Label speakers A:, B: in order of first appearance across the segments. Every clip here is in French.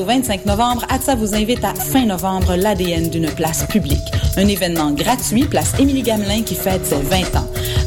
A: 16 au 25 novembre, ATSA vous invite à fin novembre l'ADN d'une place publique. Un événement gratuit, place Émilie Gamelin qui fête ses 20 ans.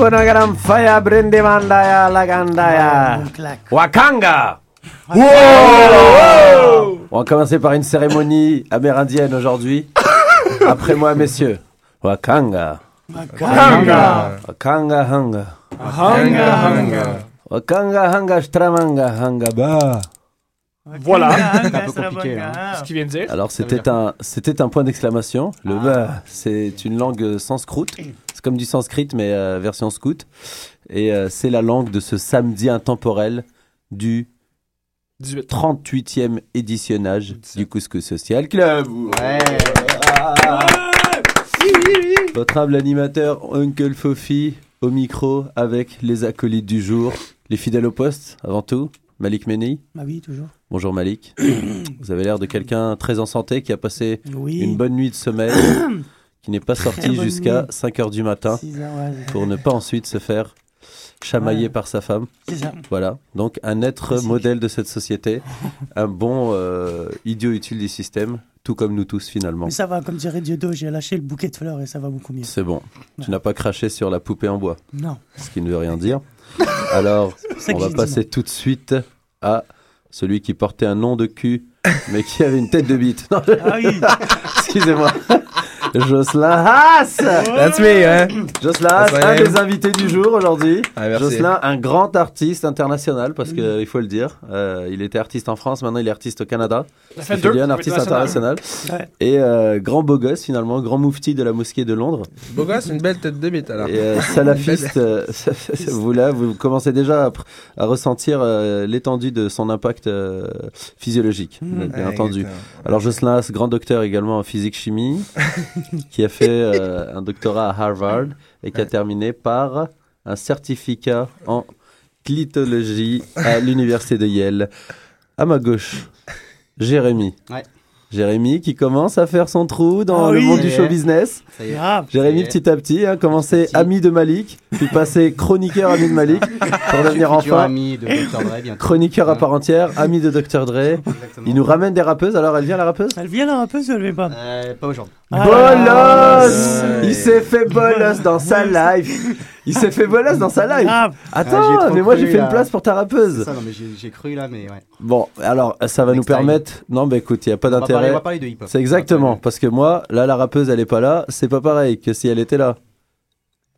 B: Gran faya mandaya. Wakanga Wow On va commencer par une cérémonie amérindienne aujourd'hui. Après moi, messieurs. Wakanga.
C: Wakanga.
B: Wakanga hanga.
C: Hanga, hanga.
B: Wakanga hanga stramanga hanga ba.
C: Voilà.
B: C'est un peu compliqué, hein.
C: Ce qu'il vient de dire.
B: Alors c'était un, c'était un point d'exclamation. Le ba, c'est une langue sanscroute. C'est comme du sanskrit mais euh, version scout. Et euh, c'est la langue de ce samedi intemporel du 38e éditionnage du Couscous Social Club. Votre humble animateur Uncle Fofi au micro avec les acolytes du jour, les fidèles au poste avant tout, Malik Meni.
D: Ah oui, toujours.
B: Bonjour Malik. Vous avez l'air de quelqu'un très en santé qui a passé
D: Oui.
B: une bonne nuit de sommeil, qui n'est pas sorti jusqu'à
D: nuit.
B: 5 heures du matin pour ne pas ensuite se faire chamailler
D: Ouais.
B: par sa femme.
D: Ça.
B: Voilà. Donc un être modèle de cette société, un bon euh, idiot utile du système, tout comme nous tous finalement.
D: Mais ça va, comme dirait Dieudo, j'ai lâché le bouquet de fleurs et ça va beaucoup mieux.
B: C'est bon. Tu n'as pas craché sur la poupée en bois.
D: Non.
B: Ce qui ne veut rien dire. Alors, on va passer tout de suite à celui qui portait un nom de cul, mais qui avait une tête de bite. Non, je-
D: Ah oui.
B: Excusez-moi. Jocelyn Haas
E: That's me, hein?
B: Jocelyn Haas,
E: That's my
B: un des invités du jour aujourd'hui.
E: Ah.
B: Jocelyn, un grand artiste international, parce qu'il faut le dire. Euh, il était artiste en France, maintenant il est artiste au Canada.
C: Ça fait
B: Il
C: deux,
B: un artiste
C: international.
D: Ouais.
B: Et euh, grand beau gosse finalement, grand moufti de la mosquée de Londres.
E: Beau gosse, une belle tête de bite alors.
B: Et euh, salafiste, euh, vous là, vous commencez déjà à, ressentir euh, l'étendue de son impact euh, physiologique,
D: Mm.
B: bien
E: Ouais,
B: entendu.
E: exactement.
B: Alors Jocelyn Haas, grand docteur également en physique-chimie, qui a fait euh, un doctorat à Harvard et qui a terminé par un certificat en clitologie à l'université de Yale. À ma gauche, Jérémy.
F: Ouais.
B: Jérémy qui commence à faire son trou dans
D: Ah
B: le
D: oui.
B: monde du show business.
F: Ça y est.
D: Grave.
B: Jérémy,
F: Et-
B: petit à petit, a commencé
F: Petit.
B: ami de Malik, puis passé chroniqueur ami de Malik, pour devenir enfin
F: ami de Dr. Dre, bientôt.
B: chroniqueur à
F: Hein.
B: part entière, ami de Dr. Dre.
F: Exactement.
B: Il nous ramène des rappeuses, alors elle vient la rappeuse?
D: Elle vient un peu, ça elle vient pas?
F: Euh, pas aujourd'hui.
D: Ah
B: Bolos
D: là.
B: Il s'est fait bolos dans sa live Il s'est fait bolos dans sa live.
F: Ah,
B: Attends, mais moi j'ai fait
F: là.
B: une place pour ta rappeuse
F: ça, non, mais j'ai cru là, mais ouais.
B: Bon, alors ça va nous
F: time.
B: permettre... Non, bah écoute, il n'y a pas
F: parler, on
B: d'intérêt.
F: va parler de hip-hop.
B: C'est exactement, parce que moi, là la rappeuse elle est pas là, c'est pas pareil que si elle était là.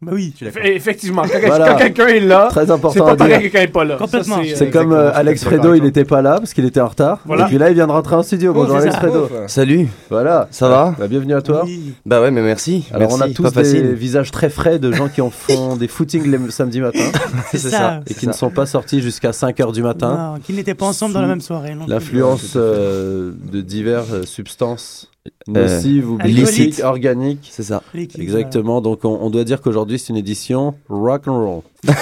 D: Bah oui.
C: Eff- Effectivement, quand,
B: Voilà.
C: quand quelqu'un est là,
B: Très
C: c'est
B: important
C: pas
B: à dire.
C: pareil que quand il est pas là.
D: Complètement.
C: Ça,
B: C'est
C: euh,
B: comme euh, Alex Fredo, il était pas là parce qu'il était en retard.
C: Voilà.
B: Et puis là, il vient de rentrer en studio. Bonjour
D: c'est
B: Alex
D: ça.
B: Fredo.
G: Salut,
B: Voilà.
G: ça va
B: Bah, bienvenue à toi.
D: Oui.
G: Bah ouais, mais merci.
B: Alors
G: merci,
B: on a
G: pas
B: tous des
G: facile.
B: visages très frais de gens qui en font des footings les samedis matins
D: C'est ça.
B: et qui ne sont pas sortis jusqu'à 5h du matin.
D: Non, qui n'étaient pas ensemble dans la même soirée.
B: L'influence euh, de diverses substances
G: Euh,
B: nocives ou
D: alcooliques.
B: illicites, organiques.
G: C'est ça.
D: L'équipe,
B: Exactement, donc on, on doit dire qu'aujourd'hui c'est une édition rock and roll.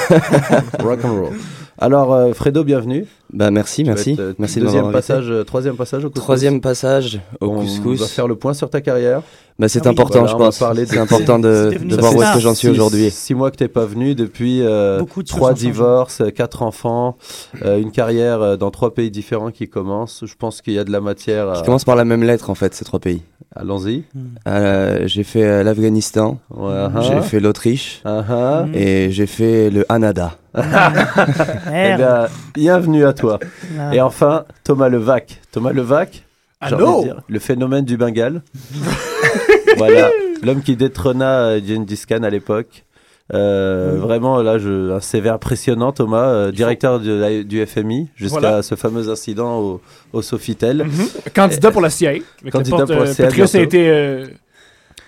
B: rock and roll. Alors euh, Fredo, bienvenue.
G: Bah merci, merci.
B: être, euh,
G: merci de
B: deuxième passage, euh, troisième passage au couscous.
G: Troisième passage au
B: on
G: couscous.
B: va faire le point sur ta carrière.
G: Bah c'est
D: Ah oui.
G: important,
B: Voilà,
G: je
B: on va
G: pense. C'est important de, voir où est-ce que j'en suis aujourd'hui.
B: Six mois que t'es pas venu, depuis euh,
D: de
B: trois divorces, euh, quatre enfants, euh, une carrière euh, dans trois pays différents qui commence. Je pense qu'il y a de la matière. à-
G: Je commence par la même lettre en fait, ces trois pays.
B: Allons-y.
G: Euh, j'ai fait euh, l'Afghanistan,
B: ah,
G: j'ai fait l'Autriche.
D: Mhm.
G: et j'ai fait le Canada.
B: Eh bien, bienvenue à toi.
D: Ah.
B: Et enfin, Thomas Levac. Thomas Levac, dire, le phénomène du Bengale. voilà, l'homme qui détrôna euh, Gengis Khan à l'époque. Euh, Vraiment, là, je, un CV impressionnant, Thomas, euh, directeur de la- du FMI, jusqu'à
C: Voilà.
B: ce fameux incident au, au Sofitel.
C: Mhm. Candidat pour la CIA.
B: Candidat
C: porte,
B: pour la
C: euh,
B: CIA,
C: Petraeus a été.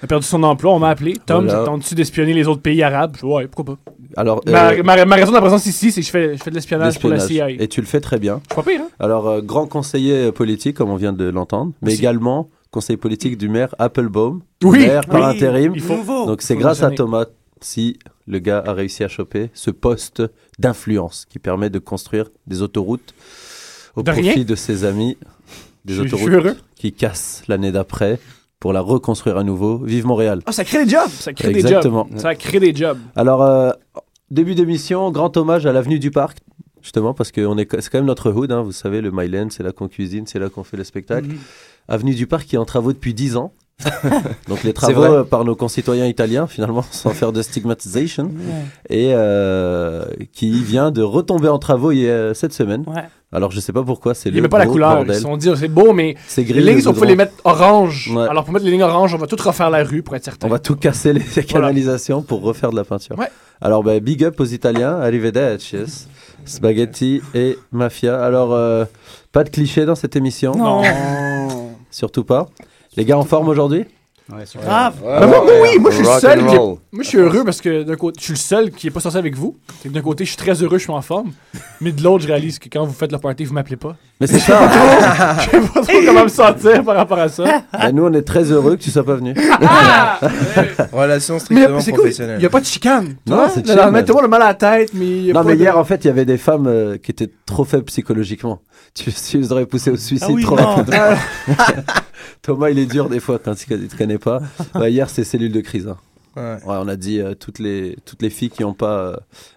C: A perdu son emploi, on m'a appelé. Tom,
B: Voilà.
C: t'attends-tu d'espionner les autres pays arabes? Je Ouais, pourquoi pas.
B: Alors,
C: Ma,
B: euh,
C: ma- ma raison de la présence ici, c'est que je fais, je fais de l'espionnage pour la CIA.
B: Et tu le fais très bien.
C: Je pire, hein?
B: Alors, euh, grand conseiller politique, comme on vient de l'entendre, mais
C: Aussi.
B: également conseiller politique du maire Applebaum,
C: Oui.
B: maire par intérim.
C: Il faut.
B: Donc c'est grâce à. Thomas si le gars a réussi à choper ce poste d'influence qui permet de construire des autoroutes au
C: De
B: profit
C: rien.
B: de ses amis, des
C: Je-
B: autoroutes qui cassent l'année d'après pour la reconstruire à nouveau. Vive Montréal.
C: Ah, ça crée des jobs! Ça crée
B: Exactement.
C: des jobs. Ça crée des jobs.
B: Alors euh, début d'émission, grand hommage à l'avenue du Parc. Justement, parce que est, c'est quand même notre hood, hein, vous savez, le Myland, c'est là qu'on cuisine, c'est là qu'on fait le spectacle.
D: Mhm.
B: Avenue du Parc qui est en travaux depuis 10 ans. Donc les travaux euh, par nos concitoyens italiens, finalement, sans faire de stigmatisation.
D: Ouais.
B: et euh, qui vient de retomber en travaux cette semaine.
D: Ouais.
B: Alors je sais pas pourquoi, c'est
C: Ils
B: le
C: met pas la couleur.
B: bordel.
C: Ils se sont dit, c'est beau, mais
B: C'est
C: les
B: gris.
C: lignes,
B: le
C: il faut
B: goudron.
C: les mettre orange.
B: Ouais.
C: Alors, pour mettre les lignes oranges, on va tout refaire la rue pour être certain.
B: On va tout casser les les canalisations pour refaire de la peinture.
C: Ouais.
B: Alors bah, big up aux Italiens, arrivederci, spaghetti et mafia. Alors euh, pas de clichés dans cette émission,
D: Non.
B: surtout pas. Les gars en forme aujourd'hui?
F: Ouais, super.
D: Grave.
C: Ben, moi, moi, oui, moi, je suis seul. qui. Moi, je suis heureux parce que d'un côté, je suis le seul qui est pas sorti avec vous. C'est que D'un côté, je suis très heureux, je suis en forme. Mais de l'autre, je réalise que quand vous faites le party, vous m'appelez pas.
B: Mais c'est ça.
C: Je sais pas trop comment me sentir par rapport à ça.
B: Bah, nous on est très heureux que tu sois pas venu.
E: Relation
C: Mais
E: strictement
C: c'est cool,
E: professionnelle.
C: il y a pas de chicane.
B: Non, c'est
C: Le
B: chill, man.
C: tout le monde a mal à la tête, mais il y a
B: Non
C: pas
B: mais
C: de-
B: hier en fait il y avait des femmes euh, qui étaient trop faibles psychologiquement. Tu, tu les aurais poussé au suicide
D: Ah oui,
B: trop rapidement. Thomas il est dur des fois quand il ne te connaît pas. Bah, hier c'est cellule de crise. hein.
E: Ouais.
B: Ouais, on a dit euh, toutes les toutes les filles qui n'ont pas euh,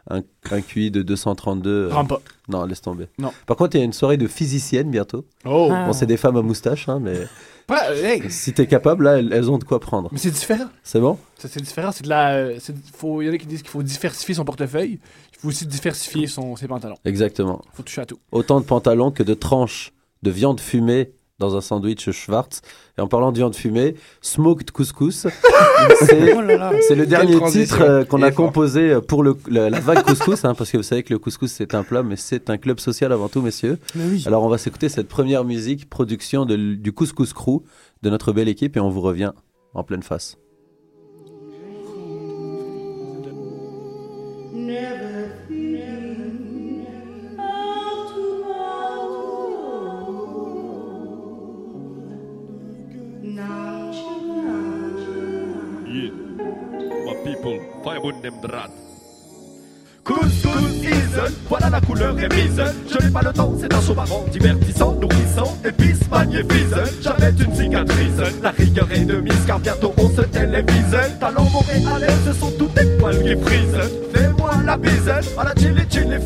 B: un, un QI de 232. euh,
C: pas.
B: non laisse tomber.
C: Non.
B: Par contre il y a une soirée de physiciennes bientôt.
C: Oh.
D: Ah.
B: Bon c'est des femmes à moustache hein, mais
C: Pas- hey,
B: si t'es capable là elles, elles ont de quoi prendre.
C: Mais c'est différent.
B: C'est bon?
C: Ça, C'est différent. C'est de la. euh, c'est- faut- Il y en a qui disent qu'il faut diversifier son portefeuille. Il faut aussi diversifier son, ses pantalons.
B: Exactement.
C: Il faut toucher à tout.
B: Autant de pantalons que de tranches de viande fumée dans un sandwich Schwartz. Et en parlant de viande fumée, smoked couscous. c'est
D: Oh.
B: C'est le dernier titre euh, qu'on a
E: fort.
B: composé pour le, la, la vague couscous, hein, parce que vous savez que le couscous c'est un plat, mais c'est un club social avant tout, messieurs.
D: Oui.
B: Alors on va s'écouter cette première musique, production de du Couscous Crew, de notre belle équipe, et on vous revient en pleine face.
H: Couscous voilà la couleur émise. Je n'ai pas le temps, c'est un show marrant, divertissant, nourrissant, épice, magnifique. J'avais une cicatrice, la rigueur est de mise, car bientôt on se télévise. Talent montréalais, ce sont tous des poils qui frisent. Fais-moi la bise, à la chili chili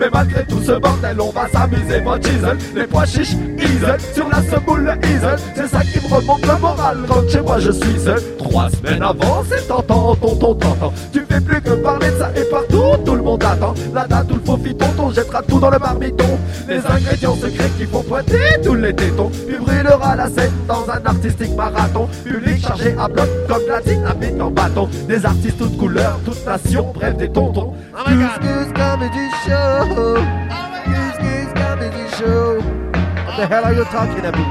H: Mais malgré tout ce bordel, on va s'amuser, moi diesel. Les pois chiches, easel, sur la semoule, easel. C'est ça qui me remonte le moral quand chez moi je suis seul. Trois semaines avant, c'est tentant, tonton, tonton. Tu fais plus que parler de ça et partout, tout le monde attend. La date ou le faux fiton, on jettera tout dans le marmiton. Les ingrédients secrets qui font pointer tous les tétons. Puis brûlera la scène dans un artistique marathon. Public chargé à bloc comme la dynamite en bâton. Des artistes toutes couleurs, toutes nations, bref des tontons. Oh my god! The hell are you talking about?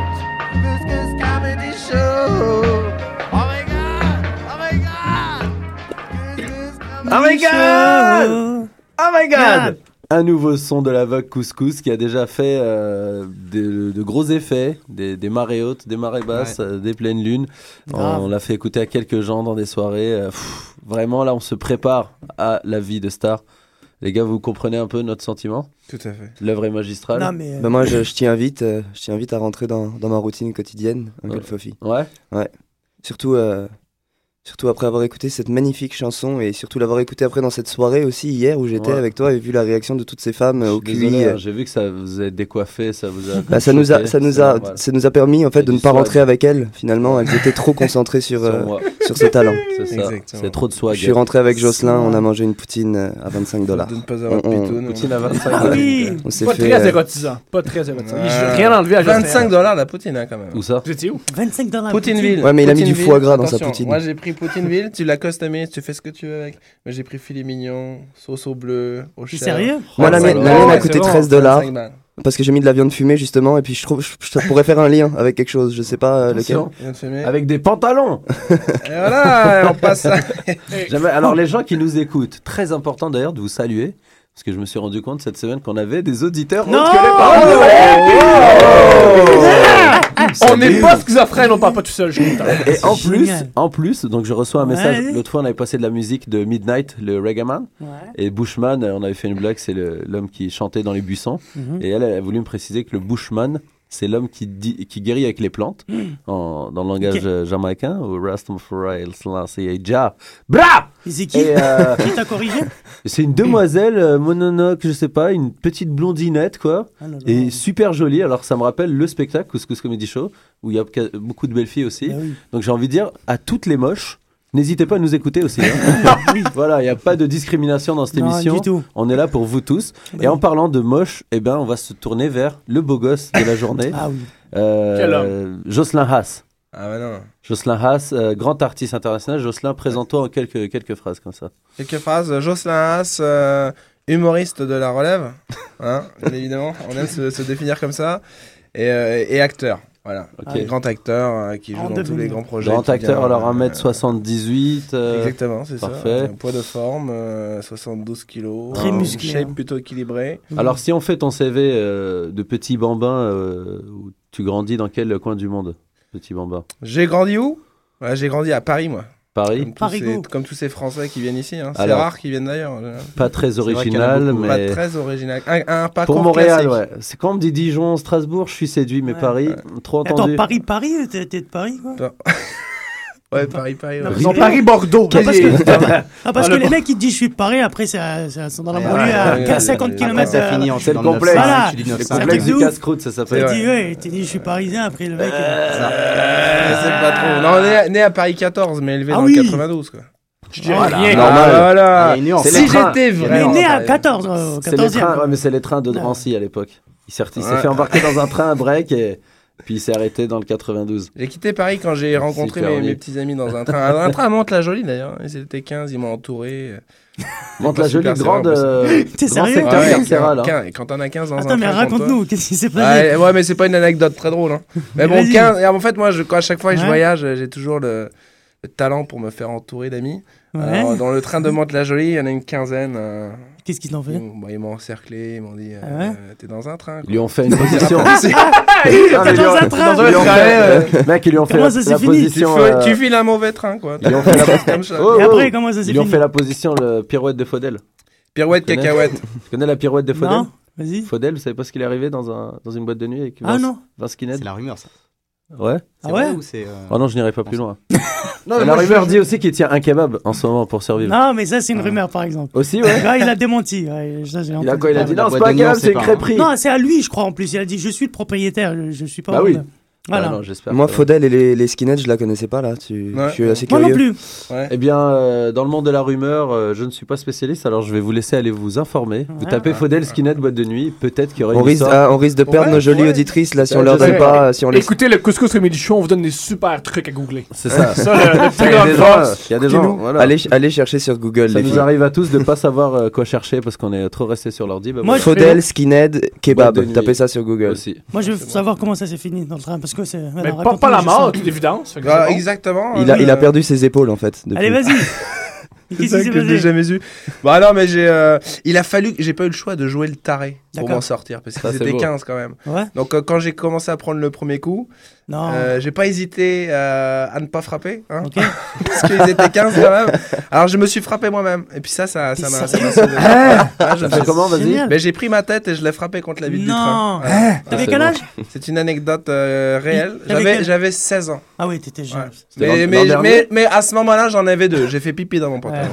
H: Couscous comedy show. Oh my god! Oh my god!
B: Oh my god! Oh my god! Un nouveau son de la Vogue Couscous qui a déjà fait euh, de, de gros effets, des, des marées hautes, des marées basses, euh, des pleines lunes. On,
D: Grave.
B: on l'a fait écouter à quelques gens dans des soirées. euh, pff, vraiment, là, on se prépare à la vie de star. Les gars, vous comprenez un peu notre sentiment?
I: Tout à fait.
B: L'œuvre est magistrale.
D: Non, mais. euh,
G: Bah, moi, je, je t'y invite, euh, je invite à rentrer dans, dans ma routine quotidienne, Uncle
B: Ouais.
G: Fofi.
B: Ouais?
G: Ouais. Surtout, euh, surtout après avoir écouté cette magnifique chanson et surtout l'avoir écouté après dans cette soirée aussi hier où j'étais
B: Ouais.
G: avec toi et vu la réaction de toutes ces femmes euh, au QI. euh,
B: hein, j'ai vu que ça vous a décoiffé, ça vous a.
G: bah, ça nous a, ça nous a, ça nous a permis en fait de ne pas
B: swag.
G: rentrer avec elles. Finalement, elles étaient trop concentrées sur
B: Sur
G: euh, sur ce talent.
B: C'est ça.
I: Exactement.
B: C'est trop de swag.
G: Je suis rentré avec Jocelyn, on a mangé une poutine euh, à 25 dollars.
I: De ne pas avoir de
G: On- on-
I: pitoune.
B: Poutine à 25
D: Ah oui!
G: On s'est
C: Pas
G: fait.
C: très
G: euh,
C: érotisant. Pas très érotisant. J'ai rien enlevé à
I: 25 dollars la poutine, hein, quand même.
B: Où ça?
C: Vous étiez où?
D: 25 dollars.
I: Poutineville.
G: Ouais, mais il a mis du foie gras dans sa poutine.
I: Moi, j'ai pris Poutineville, tu l'as customisé, tu fais ce que tu veux avec. Moi, j'ai pris filet mignon, sauce au bleu, au chèvre.
D: sérieux?
G: Moi, la
I: 25
G: mienne, a coûté
I: c'est bon,
G: 13 dollars
I: 25 balles.
G: parce que j'ai mis de la viande fumée justement et puis je trouve je, je pourrais faire un lien avec quelque chose, je sais pas euh, lequel.
B: Attention.
I: Viande fumée.
B: Avec des pantalons
I: Et voilà, on passe à...
B: Alors les gens qui nous écoutent, très important d'ailleurs de vous saluer. Parce que je me suis rendu compte cette semaine qu'on avait des auditeurs
D: Non
B: autres que les parents de
C: On n'est pas schizophrène, on parle pas tout seul. je content.
B: Et en plus,
D: Génial.
B: en plus, donc je reçois un message.
D: Ouais.
B: L'autre fois, on avait passé de la musique de Midnight, le Reggae Man.
D: Ouais.
B: Et Bushman, euh, on avait fait une blague, c'est le- l'homme qui chantait dans les buissons.
D: Mhm.
B: Et elle, elle a voulu me préciser que le Bushman, c'est l'homme qui, dit- qui guérit avec les plantes, en, dans le langage euh, jamaïcain, ou Rastafari, Selassie, Ja. Bra
D: c'est qui?
B: Euh,
D: Qui t'a corrigé?
B: c'est une demoiselle euh, mononoke, je sais pas, une petite blondinette, quoi.
D: Ah là là.
B: Et super jolie. Alors, ça me rappelle le spectacle Couscous Comedy Show, où il y a beaucoup de belles filles aussi.
D: Bah oui.
B: Donc, j'ai envie de dire à toutes les moches, n'hésitez pas à nous écouter aussi. hein. voilà, il n'y a pas de discrimination dans cette
D: Non,
B: émission.
D: du tout.
B: On est là pour vous tous. Et en parlant de moche, eh ben, on va se tourner vers le beau gosse de la journée,
D: Ah oui.
B: euh,
C: Quel homme
B: Jocelyn Haas.
I: Ah bah non.
B: Jocelyn Haas, euh, grand artiste international. Jocelyn, présente-toi en quelques, quelques phrases comme ça.
I: Quelques phrases. Jocelyn Haas, euh, humoriste de la relève, hein, bien évidemment. On aime se, se définir comme ça. Et, euh, et acteur. Voilà.
B: Ok.
I: Un grand acteur euh, qui joue
D: En
I: dans tous les grands projets.
B: Grand acteur,
I: vient,
B: alors
I: euh,
B: 1m78. euh,
I: Exactement, c'est ça.
B: parfait.
I: Un poids de forme, euh, 72 kilos.
D: Très
I: une
D: musclé,
I: shape
D: hein.
I: plutôt équilibrée.
B: Alors, si on fait ton CV euh, de petit bambin, euh, tu grandis dans quel coin du monde, petit bambin?
I: J'ai grandi où? Ouais, J'ai grandi à Paris, moi.
B: Paris
I: Comme tous,
D: Parigo.
I: ces, comme tous ces Français qui viennent ici. Hein. C'est
B: Alors,
I: rare qu'ils viennent d'ailleurs.
B: Pas très original,
F: beaucoup.
I: Pas
B: mais.
I: très original. Un, un parcours
B: Pour Montréal,
I: classique.
B: ouais. C'est quand on me dit Dijon, Strasbourg, je suis séduit, mais
D: Ouais.
B: Paris, trop
I: Euh,
D: Attends,
B: entendu.
D: Paris, Paris, t'es t'es de Paris, quoi?
I: Ouais, Paris-Paris.
D: Non,
I: ouais.
D: parce
C: Non, Paris-Bordeaux.
D: Ah, parce que,
C: Vas-y.
D: ah, parce que
C: Ah,
D: les
C: le-
D: mecs, ils te disent je suis de Paris, après, c'est à- sont dans la
F: Ouais,
D: banlieue
F: ouais,
D: à
F: ouais,
D: 15, 50
F: ouais,
D: km.
F: ça finit en-
B: C'est le
F: le
B: complexe.
F: 900,
D: Voilà.
F: tu dis
D: C'est un
F: 900.
D: truc
B: complexe du casse-croûte, ça
D: Tu
B: s'appelle.
D: te dis, ouais, tu dis je suis parisien, après le mec.
I: c'est pas trop. Non, né, né à Paris 14, mais élevé
D: Ah
I: dans le 92, quoi.
B: Voilà.
C: rien.
B: Normal.
I: Ah, voilà.
B: C'est
I: Si j'étais
D: Mais
I: vraiment.
D: né à
I: parisien.
D: 14, euh, au
B: C'est les
D: 14e.
B: trains, ouais, mais c'est les trains de Drancy à l'époque. Il s'est il s'est
I: Ouais.
B: fait embarquer dans un train à break et puis il s'est arrêté dans le 92.
I: J'ai quitté Paris quand j'ai rencontré mes, petits amis dans un train. Un, un train à Mantes-la-Jolie d'ailleurs. Ils étaient 15, ils m'ont entouré.
B: Monte
I: pas
B: la jolie
I: super
B: grande, euh,
D: T'es sérieux
B: secteur
I: Ouais,
B: carcéral. hein.
I: Quand on a 15 dans
D: Attends,
I: un
D: mais raconte-nous, qu'est-ce qui s'est passé
I: Ouais, ouais, mais c'est pas une anecdote très drôle. Hein. Mais bon,
D: Vas-y.
I: 15, et en fait, moi, je, quand à chaque fois que je voyage, j'ai toujours le, le talent pour me faire entourer d'amis.
D: Ouais.
I: Alors, dans le train de Mantes-la-Jolie, il y en a une quinzaine. euh,
D: Qu'est-ce qu'ils t'ont fait
I: ils, bon, ils m'ont encerclé, ils m'ont dit euh,
D: Ah ouais
I: euh, T'es dans un train.
B: Ils lui ont fait une position.
D: T'es
B: Ah, ils lui
D: dans un train
B: ils lui ont fait-
I: euh,
B: Mec, ils lui ont fait
D: Comment
B: la,
D: ça
B: la
D: fini
I: Tu,
B: position.
I: fais-
B: euh,
I: tu files un mauvais train, quoi.
B: Ils lui ont fait la
I: comme ça.
B: Oh,
D: Et
B: oh.
D: après, comment ça s'est
B: Ils lui ont
D: fini
B: fait la position, le pirouette de Faudel.
I: Pirouette,
B: Tu
I: cacahuète.
B: Tu connais la pirouette de Faudel
D: Non Vas-y.
B: Faudel, vous savez pas ce qu'il est arrivé dans, un, dans une boîte de nuit avec
D: Ah
B: Vince,
D: non
B: Vince Skinhead
F: C'est la rumeur, ça.
B: Ouais.
D: Ah ouais
F: ou c'est. euh,
B: Oh non, je n'irai pas plus loin.
I: Non,
B: la
I: moi, je-
B: rumeur dit aussi qu'il tient un kebab en ce moment pour survivre.
D: Non, mais ça, c'est une rumeur, par exemple.
B: Aussi, ouais.
D: Là, il a démenti. ouais, ça,
B: Il a
D: entendu
B: quoi Il a
D: parler.
B: dit non, c'est pas un kebab, c'est une crêperie.
D: Non, c'est à lui, je crois, en plus. Il a dit Je suis le propriétaire, je, je suis pas.
B: Bah oui.
D: Voilà.
B: Ah non.
G: Moi,
B: que-
G: Faudel et les, les skinheads, je la connaissais pas là. Tu...
I: Ouais.
G: Je suis assez
D: Moi
G: curieux.
D: non plus.
B: Eh bien, euh, dans le monde de la rumeur, euh, je ne suis pas spécialiste, alors je vais vous laisser aller vous informer. Vous
D: Ouais.
B: tapez Faudel Skinhead boîte de nuit, peut-être qu'il y aurait
G: On
B: une
G: risque,
B: histoire.
G: ah, on risque de perdre
I: Ouais,
G: nos jolies
I: ouais.
G: auditrices là si
B: Ouais,
G: on leur donne pas. Si on les...
C: Écoutez le couscous Rémi Duchon, on vous donne des super trucs à googler.
B: C'est ça.
C: Ça, le, le petit
B: Il y a des gens,
C: force.
B: euh, il y a des gens,
C: Écoutez-nous.
B: voilà.
G: allez, allez chercher sur Google.
B: Ça nous arrive à tous de pas savoir euh, quoi chercher parce qu'on est trop resté sur l'ordi. Bah,
D: Moi,
G: Faudel, skinhead, kebab. Tapez ça sur Google.
B: aussi.
D: Moi, je veux savoir comment ça s'est fini dans le train. Parce que c'est.
C: Mais
D: voilà,
C: pas, la mort, toute évidence.
I: Ah. Exactement.
G: Il a, il a perdu ses épaules en fait. depuis.
D: Allez, vas-y.
I: C'est ça que
D: passé
I: jamais eu. Bah non, mais j'ai. euh, il a fallu. J'ai pas eu le choix de jouer le taré pour m'en sortir parce étaient
B: beau.
I: 15 quand même.
D: Ouais.
I: Donc euh, quand j'ai commencé à prendre le premier coup,
D: Non.
I: euh, j'ai pas hésité euh, à ne pas frapper, hein,
D: Ok.
I: parce qu'ils étaient 15 quand même. Alors je me suis frappé moi-même. Et puis ça, ça, ça m'a.
D: sérieux
I: ça m'a sauvé. Ah, je
B: comment, vas-y.
I: Mais j'ai pris ma tête et je l'ai frappé contre la vitre du train.
D: Non.
I: Ouais.
D: T'avais quel âge
I: C'est une anecdote euh, réelle. J'avais, j'avais 16 ans.
D: Ah oui, t'étais jeune.
I: Ouais.
B: C'était
I: Mais, mais, mais, mais à ce moment-là, j'en avais deux. J'ai fait pipi dans mon
D: Ouais.
I: pantalon.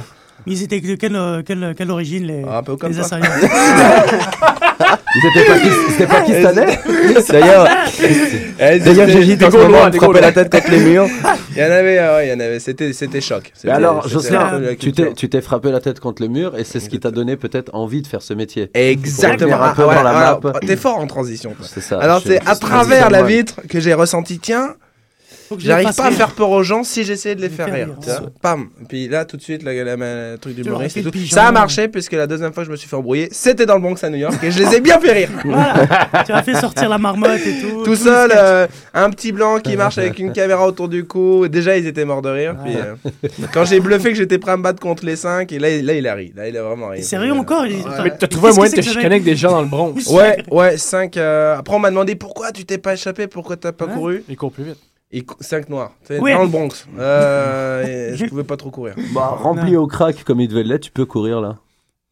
D: Mais ils étaient de quelle, euh, quelle, quelle origine les,
I: Un peu comme
D: les
I: ça.
B: Ils étaient pas, ils étaient pakistanais
G: D'ailleurs, d'ailleurs,
C: des
G: en ce moment
C: Gaulois,
G: à me
C: des
G: frapper la tête contre les murs.
I: Il y en avait, euh, ouais, il y en avait. C'était, c'était choc.
B: Mais alors, Jocelyn, tu t'es, tu t'es frappé la tête contre le mur et c'est ce qui t'a donné peut-être envie de faire ce métier.
I: Exactement.
B: Un peu
I: Ah,
B: dans la map.
I: T'es fort en transition. toi.
B: C'est ça.
I: Alors c'est à travers la vitre que j'ai ressenti, tiens,
D: Faut que je les
I: j'arrive pas à faire peur aux gens si j'essayais de les faire rire. tu vois. Pam. Et puis là, tout de suite, la, la- la- le truc du et tout. Ça a marché puisque la deuxième fois que je me suis fait embrouiller, c'était dans le Bronx à New York et je les ai bien fait rire.
D: Voilà. tu as fait sortir la marmotte et tout.
I: Tout
D: tous les
I: seul,
D: sketchs.
I: euh, un petit blanc qui marche avec une caméra autour du cou. Déjà, ils étaient morts de rire. Puis, euh, quand j'ai bluffé que j'étais prêt à me battre contre les cinq, et là, il- là il a ri. Là, il a vraiment ri.
D: Sérieux encore il- enfin,
C: Mais t'as trouvé un
D: qu'est-ce
C: moyen
D: que
C: de
D: c'est
C: te
D: que
C: chicaner avec des gens dans le Bronx.
I: Ouais, ouais, 5. Après, on m'a demandé pourquoi tu t'es pas échappé, pourquoi t'as pas
D: Ouais.
I: couru.
C: Il court plus vite.
I: Et 5 noirs. Tu sais,
D: Oui.
I: Dans le Bronx. Euh, je pouvais pas trop courir.
B: Bah, rempli au crack comme il devait l'être, tu peux courir là.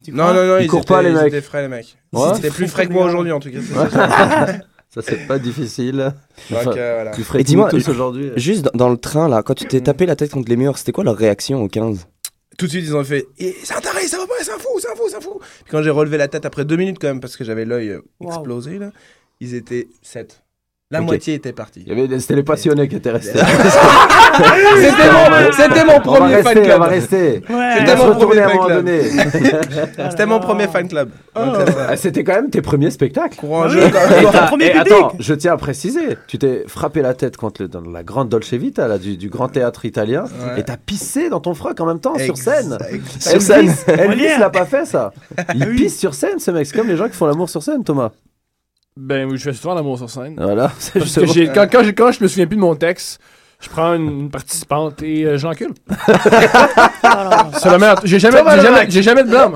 D: Tu
I: Non, non, non,
B: Ils
I: ils,
B: courent
I: étaient,
B: pas, les
I: ils
B: mecs.
I: étaient frais, les mecs.
B: Ouais.
I: C'était plus frais que moi aujourd'hui, en tout cas.
B: Ça, c'est pas difficile.
I: Donc,
B: Enfin,
I: euh, voilà.
B: Tu ferais
G: Et dis-moi,
B: tous aujourd'hui.
G: Juste dans, dans le train là, quand tu t'es tapé la tête contre les murs, c'était quoi leur réaction au 15
I: Tout de suite, ils ont fait Eh, C'est un taré, ça va pas, c'est un fou, c'est un fou, c'est un fou. Puis quand j'ai relevé la tête après deux minutes, quand même, parce que j'avais l'œil euh,
D: Wow.
I: explosé, là, ils étaient 7. La moitié était partie.
B: Il y avait des- C'était les passionnés qui étaient restés.
I: C'était mon, c'était mon
B: On va
I: premier fan
B: rester, on
I: club.
B: va rester.
D: Ouais.
I: C'était mon premier fan club. C'était mon premier fan club.
B: Ah, C'était quand même tes premiers spectacles.
I: Courant
D: Ah oui.
B: Et et attends, je tiens à préciser, tu t'es frappé la tête contre le, dans la grande Dolce Vita là, du, du grand théâtre italien
I: Ouais.
B: et t'as pissé dans ton froc en même temps sur scène.
I: ex-
G: Sur scène.
B: Elvis, Elvis l'a pas fait ça. Il pisse sur scène ce mec. C'est comme les gens qui font l'amour sur scène, Thomas.
C: Ben oui, je fais souvent l'amour sur scène.
B: Voilà. c'est
C: que quand, quand, j'ai- quand je me souviens plus de mon texte, je prends une, une participante et euh, je l'encule. C'est la merde. J'ai jamais, j'ai jamais, j'ai jamais de blâme.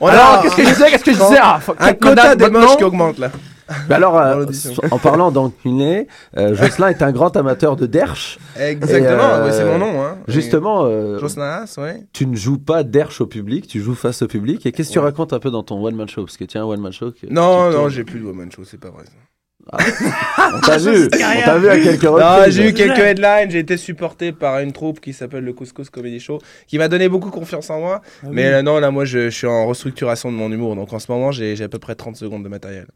I: On a
C: Alors, qu'est-ce que je disais? Qu'est-ce que je disais? Ah, fuck,
I: un quota des moches qui augmente là.
B: Mais alors, euh, en parlant d'enculé, euh, Jocelyn est un grand amateur de derche.
I: Exactement,
B: euh,
I: oui, c'est mon nom. Hein.
B: Justement, euh,
I: Jocelyn ouais.
B: tu ne joues pas derche au public, tu joues face au public. Et qu'est-ce que tu racontes un peu dans ton one man show? Parce que tu as un one man show. que-
I: Non, non, j'ai plus de woman show, c'est pas vrai. ça.
B: On t'a vu, on t'a vu à quelques
I: Non,
B: reprises.
I: j'ai eu quelques headlines, j'ai été supporté par une troupe qui s'appelle le Couscous Comedy Show, qui m'a donné beaucoup confiance en moi.
D: Ah
I: mais non, là, moi, je, je suis en restructuration de mon humour. Donc en ce moment, j'ai j'ai à peu près 30 secondes de matériel.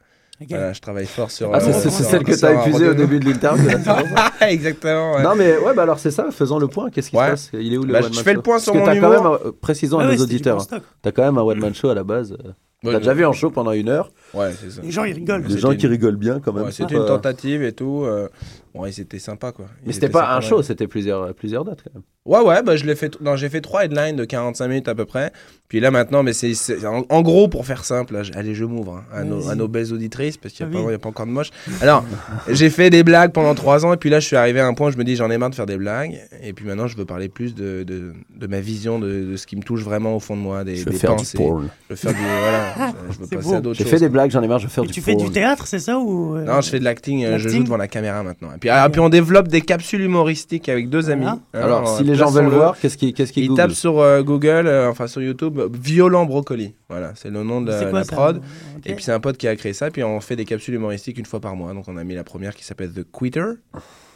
I: Voilà, je travaille fort sur.
B: Ah, c'est-
I: euh,
B: c'est celle que t'as
I: un
B: épuisée au début de l'interview.
I: Exactement. ouais.
B: Non mais ouais bah alors c'est ça, faisons le point, qu'est-ce qui
I: Ouais.
B: se passe? Il est où le
I: Bah,
B: one
I: je
B: man
I: fais le
B: show?
I: point
B: Parce
I: sur
B: que
I: mon
B: quand même, un- précisons
D: Ah
B: à
D: ouais,
B: nos auditeurs,
D: bon stock.
B: t'as quand même un one man show à la base.
I: Ouais,
B: T'as déjà vu en show pendant une heure,
I: Ouais, c'est ça.
D: Les gens, ils rigolent.
B: des gens qui rigolent bien quand même.
I: Ouais,
B: c'est
I: c'était une tentative et tout. euh, Ouais, c'était sympa quoi.
B: Mais
I: Ils
B: c'était
I: étaient
B: pas
I: sympas,
B: un
I: ouais.
B: show, c'était plusieurs, plusieurs dates quand même.
I: Ouais, ouais, bah, je l'ai fait. Non, j'ai fait trois headlines de 45 minutes à peu près. Puis là, maintenant, mais c'est en, en gros, pour faire simple, là, allez, je m'ouvre hein, à, nos,
D: Vas-y.
I: à nos belles auditrices parce qu'il n'y
D: Ah
I: a,
D: oui.
I: pas- il y a pas encore de moche. Alors, j'ai fait des blagues pendant trois ans et puis là, je suis arrivé à un point où je me dis, j'en ai marre de faire des blagues. Et puis maintenant, je veux parler plus de, de, de ma vision, de, de ce qui me touche vraiment au fond de moi, des,
B: Je veux
I: des
B: faire
I: pensées.
B: du porn.
I: Je veux faire du. Voilà, je veux passer
D: beau.
I: à d'autres
B: J'ai
I: choses.
B: fait des blagues, j'en ai marre, je veux faire
D: Et
B: du
D: tu fais du théâtre, c'est ça ou euh,
I: Non, je fais de l'acting, euh, je
D: l'acting
I: joue devant la caméra maintenant. Et puis, ah, puis on développe des capsules humoristiques avec deux amis.
D: Voilà.
I: Hein,
B: Alors
I: euh,
B: si les gens veulent
I: plaçons-le.
B: voir, qu'est-ce qui qu'est-ce qui
I: Ils
B: Google
I: tapent sur euh, Google, euh, enfin sur YouTube, euh, Violent Brocoli. Voilà, c'est le nom de
D: C'est
I: la,
D: quoi,
I: la
D: ça
I: prod.
D: Ok.
I: Et puis c'est un pote qui a créé ça. Puis on fait des capsules humoristiques une fois par mois. Donc on a mis la première qui s'appelle The Quitter.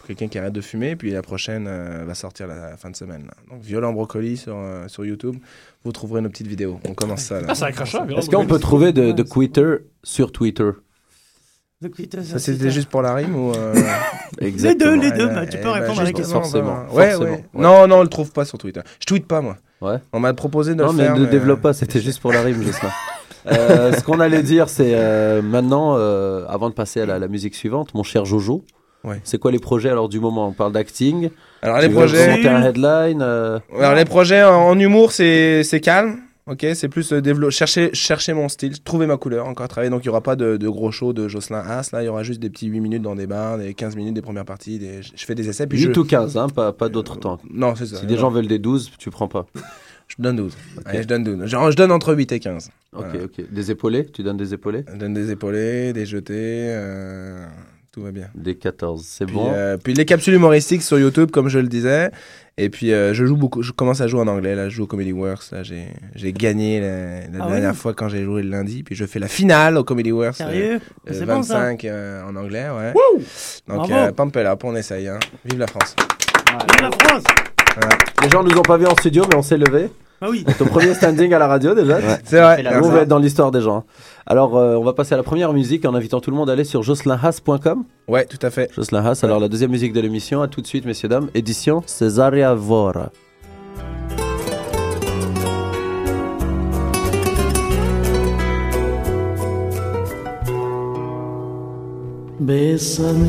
I: Quelqu'un qui arrête de fumer. Puis la prochaine euh, va sortir la fin de semaine. là. Donc Violent Brocoli sur, euh, sur YouTube. Vous trouverez nos petites vidéos. On commence ça là.
C: Ah, accrocheur.
B: Est-ce qu'on peut trouver de, de Twitter sur Twitter?
I: Ça c'était juste pour la rime ou euh,
D: Les deux, les deux, bah, tu
I: Eh
D: peux
I: ben,
D: répondre à la
I: juste-
D: question.
B: Forcément,
I: non, bah, Ouais,
B: forcément,
I: ouais.
B: ouais.
I: Non, non, on le trouve pas sur Twitter. Je tweete pas moi.
B: Ouais.
I: On m'a proposé de
B: Non
I: le
B: mais
I: faire.
B: ne
I: mais,
B: développe
I: euh,
B: pas, c'était juste pour la rime Jocelyn. Euh, ce qu'on allait dire, c'est euh, maintenant, euh, avant de passer à la, la musique suivante, mon cher Jojo,
I: Ouais.
B: c'est quoi les projets alors du moment? On parle d'acting.
I: Alors les projets.
B: monter un headline. euh,
I: Alors les projets en, en humour, c'est c'est calme. Ok, c'est plus euh, dévelop- chercher, chercher mon style, trouver ma couleur, encore travailler. Donc il n'y aura pas de, de gros shows de Jocelyn Haas. Là, il y aura juste des petits 8 minutes dans des bars, des 15 minutes des premières parties. Des, je fais des essais. Puis
B: 8
I: je,
B: ou 15, hein, pas, pas d'autre temps.
I: Non, c'est ça.
B: Si des
I: non.
B: gens veulent des 12, tu prends pas.
I: Je donne 12. Allez, je donne 12. Genre, je donne entre 8 et 15.
B: Ok,
I: Voilà.
B: ok. Des épaulés? Tu donnes des épaulés?
I: Je donne des épaulés, des jetés. euh, tout va bien.
B: Des 14, c'est bon?
I: euh, puis les capsules humoristiques sur YouTube, comme je le disais. Et puis euh, je joue beaucoup, je commence à jouer en anglais. Là, je joue au Comedy Works. Là, j'ai j'ai gagné la, la
D: Ah
I: dernière fois quand j'ai joué le lundi. Puis je fais la finale au Comedy Works.
D: Sérieux?
I: euh,
D: C'est bon, ça.
I: 25 euh, en anglais, ouais. Donc
D: Bravo.
I: euh, pump it up, on essaye. Hein. Vive la France.
D: Vive la France
B: Les gens nous ont pas vu en studio, mais on s'est levé.
D: Ah oui.
B: Ton premier standing à la radio déjà.
I: C'est vrai.
B: On va être dans l'histoire des gens. Alors, euh, on va passer à la première musique en invitant tout le monde à aller sur jocelynhaas.com.
I: Ouais, tout à fait.
B: Jocelyn Haas, alors la deuxième musique de l'émission, à tout de suite, messieurs, dames. Édition Cesaria Vora.
J: Bésame,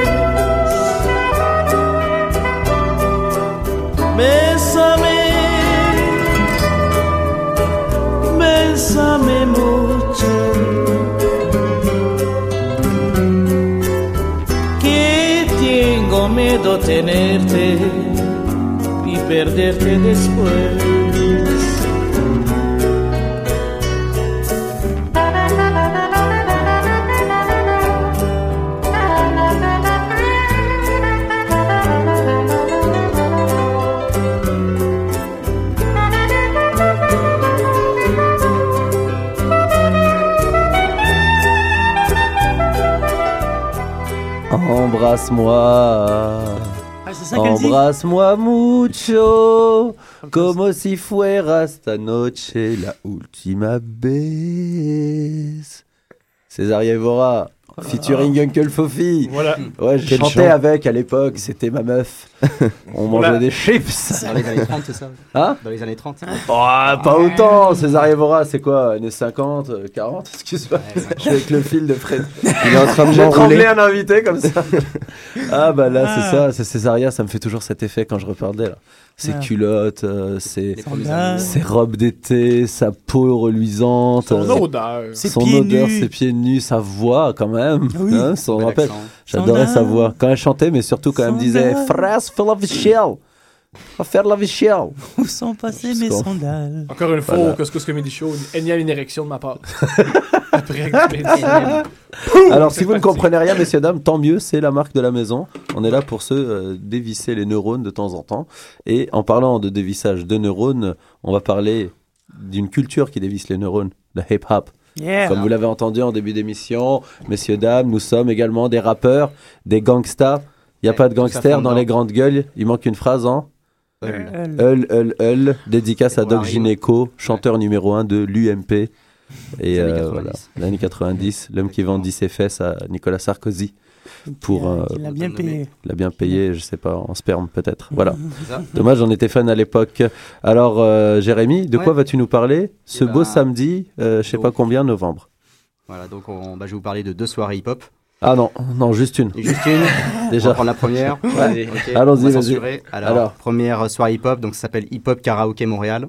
J: Bésame, bésame mucho. Que tengo miedo tenerte y perderte después.
B: Embrasse-moi.
D: Ah, c'est ça qu'elle dit
B: Embrasse-moi mucho. Como si fuera esta noche la última vez. César Evora. Featuring Uncle Fofi.
C: Voilà.
B: Ouais, je
F: Quel
B: chantais
F: chant.
B: avec à l'époque, c'était ma meuf. On mangeait
C: Voilà.
B: des chips.
F: Dans les années 30, c'est ça
B: Hein
F: Dans les années 30.
B: Oh, pas autant César Evora, c'est quoi Années 50, euh, 40 Excuse-moi. Je suis avec le fil de Fred.
G: Il est en train de
B: J'ai tremblé un invité comme ça. ah bah là,
D: Ah.
B: c'est ça, c'est Césaria, ça me fait toujours cet effet quand je reparle d'elle. Ses
D: Ah.
B: culottes, euh, ses, robes d'été, sa peau reluisante.
C: Son
B: euh,
C: odeur.
D: Ses
B: son
D: pieds
B: odeur,
D: nus.
B: ses pieds nus, sa voix quand même.
D: Ah oui.
B: Hein, son
F: Bel
B: rappel.
F: accent.
B: J'adorais sa voix. Quand elle chantait, mais surtout quand elle me disait. Frère, fais la vichelle. Va faire la vichelle.
D: Où sont passées mes sandales?
C: Encore une fois,
B: Voilà.
C: au Couscous Comedy Show, une énième érection de ma part. Après.
B: Alors, si vous ne comprenez rien, messieurs, dames, tant mieux, c'est la marque de la maison. On est là pour se euh, dévisser les neurones de temps en temps. Et en parlant de dévissage de neurones, on va parler d'une culture qui dévisse les neurones, le hip-hop.
D: Yeah
B: Comme vous l'avez entendu en début d'émission, messieurs, dames, nous sommes également des rappeurs, des gangsters. Il n'y a
F: Ouais,
B: pas de gangsters dans les grandes gueules. Il manque une phrase en
D: Euh,
B: Hull, Hull, Hull. Dédicace à
F: voilà,
B: Doc. Gineco, chanteur numéro 1 de l'UMP. Et
F: années
B: euh,
F: 90.
B: voilà, l'année 90, l'homme qui vendit ses fesses à Nicolas Sarkozy. Pour, euh,
D: Il a bien payé.
B: Il l'a bien payé, je sais pas, en sperme peut-être. Voilà.
F: C'est ça
B: Dommage, j'en étais fan à l'époque. Alors, euh, Jérémy, de quoi vas-tu nous parler ce
F: Eh
B: beau
F: ben,
B: samedi, euh, je sais
F: donc-
B: pas combien, novembre
F: Voilà, donc on, bah, je vais vous parler de deux soirées hip-hop.
B: Ah non, non, juste une.
F: Et juste une. On
B: Déjà.
F: va prendre la première.
B: Ouais.
F: Ok,
B: Allons-y,
F: on va
B: vas-y.
F: Alors,
B: Alors.
F: première soirée hip-hop, donc ça s'appelle Hip Hop Karaoke Montréal.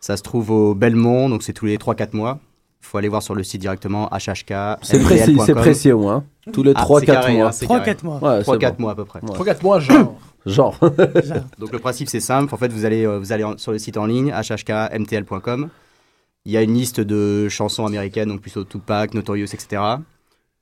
F: Ça se trouve au Belmont, donc c'est tous les 3-4 mois. Il faut aller voir sur le site directement, hhk.
B: C'est précis, c'est précis au moins. Tous les
F: Ah,
B: 3-4
F: c'est carré,
B: mois.
F: hein, c'est
D: 3-4
F: carré.
D: mois.
B: Ouais,
F: 3-4
B: c'est
F: mois à peu près.
B: bon. Ouais.
C: 3-4 mois, genre.
B: Genre.
F: Donc le principe c'est simple, en fait vous allez, euh, vous allez sur le site en ligne hhkmtl.com. Il y a une liste de chansons américaines, donc plutôt Tupac, Notorious, etc.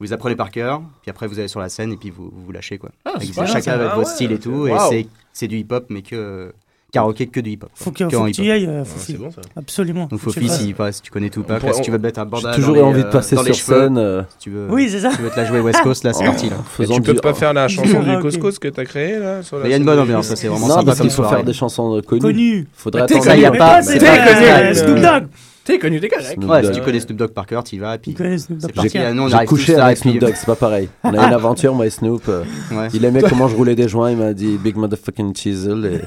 F: Vous les apprenez par cœur, puis après vous allez sur la scène et puis vous vous, vous lâchez quoi.
C: Ah,
F: Avec chacun avec
C: Ah
F: votre
C: ouais,
F: style et tout, et
C: wow.
F: c'est c'est du hip-hop mais que euh, karaoké que du hip-hop.
D: Faut que tu y ailles, euh,
I: Ouais,
D: Fofi.
I: c'est bon ça.
D: Absolument.
F: Donc Fofi,
D: le fasses.
F: si, pas- si tu connais Tupac,
I: On
F: là,
I: pourrait-
F: si tu veux te mettre un
B: J'ai
F: bandana
B: toujours
F: dans
B: eu
F: les,
B: envie de
F: euh,
B: passer sur scène. euh,
F: Si tu veux,
D: Oui, c'est ça.
F: si tu veux te la jouer West Coast, là c'est parti.
I: Tu peux pas faire la chanson du
D: Ah,
I: couscous que t'as créé là
F: il y a une bonne
I: de
F: ambiance, ça c'est vraiment
B: Non,
F: sympa
B: parce
F: comme
B: qu'il faut faire des chansons euh, connues.
D: Connu.
B: Faudrait attendre.
F: Ça, y a pas-
D: c'est
C: t'es
D: pas,
C: connu,
D: euh,
C: euh,
D: Snoop Dogg.
C: T'es connu.
B: Snoop
F: Ouais, si tu connais Snoop Dogg par cœur, tu y vas, puis... Ah, non,
B: J'ai couché avec Snoop Dogg, c'est pas pareil. On a une aventure, moi et Snoop. euh,
F: Ouais.
B: Il aimait comment je roulais des joints, il m'a dit Big Motherfucking Chisel.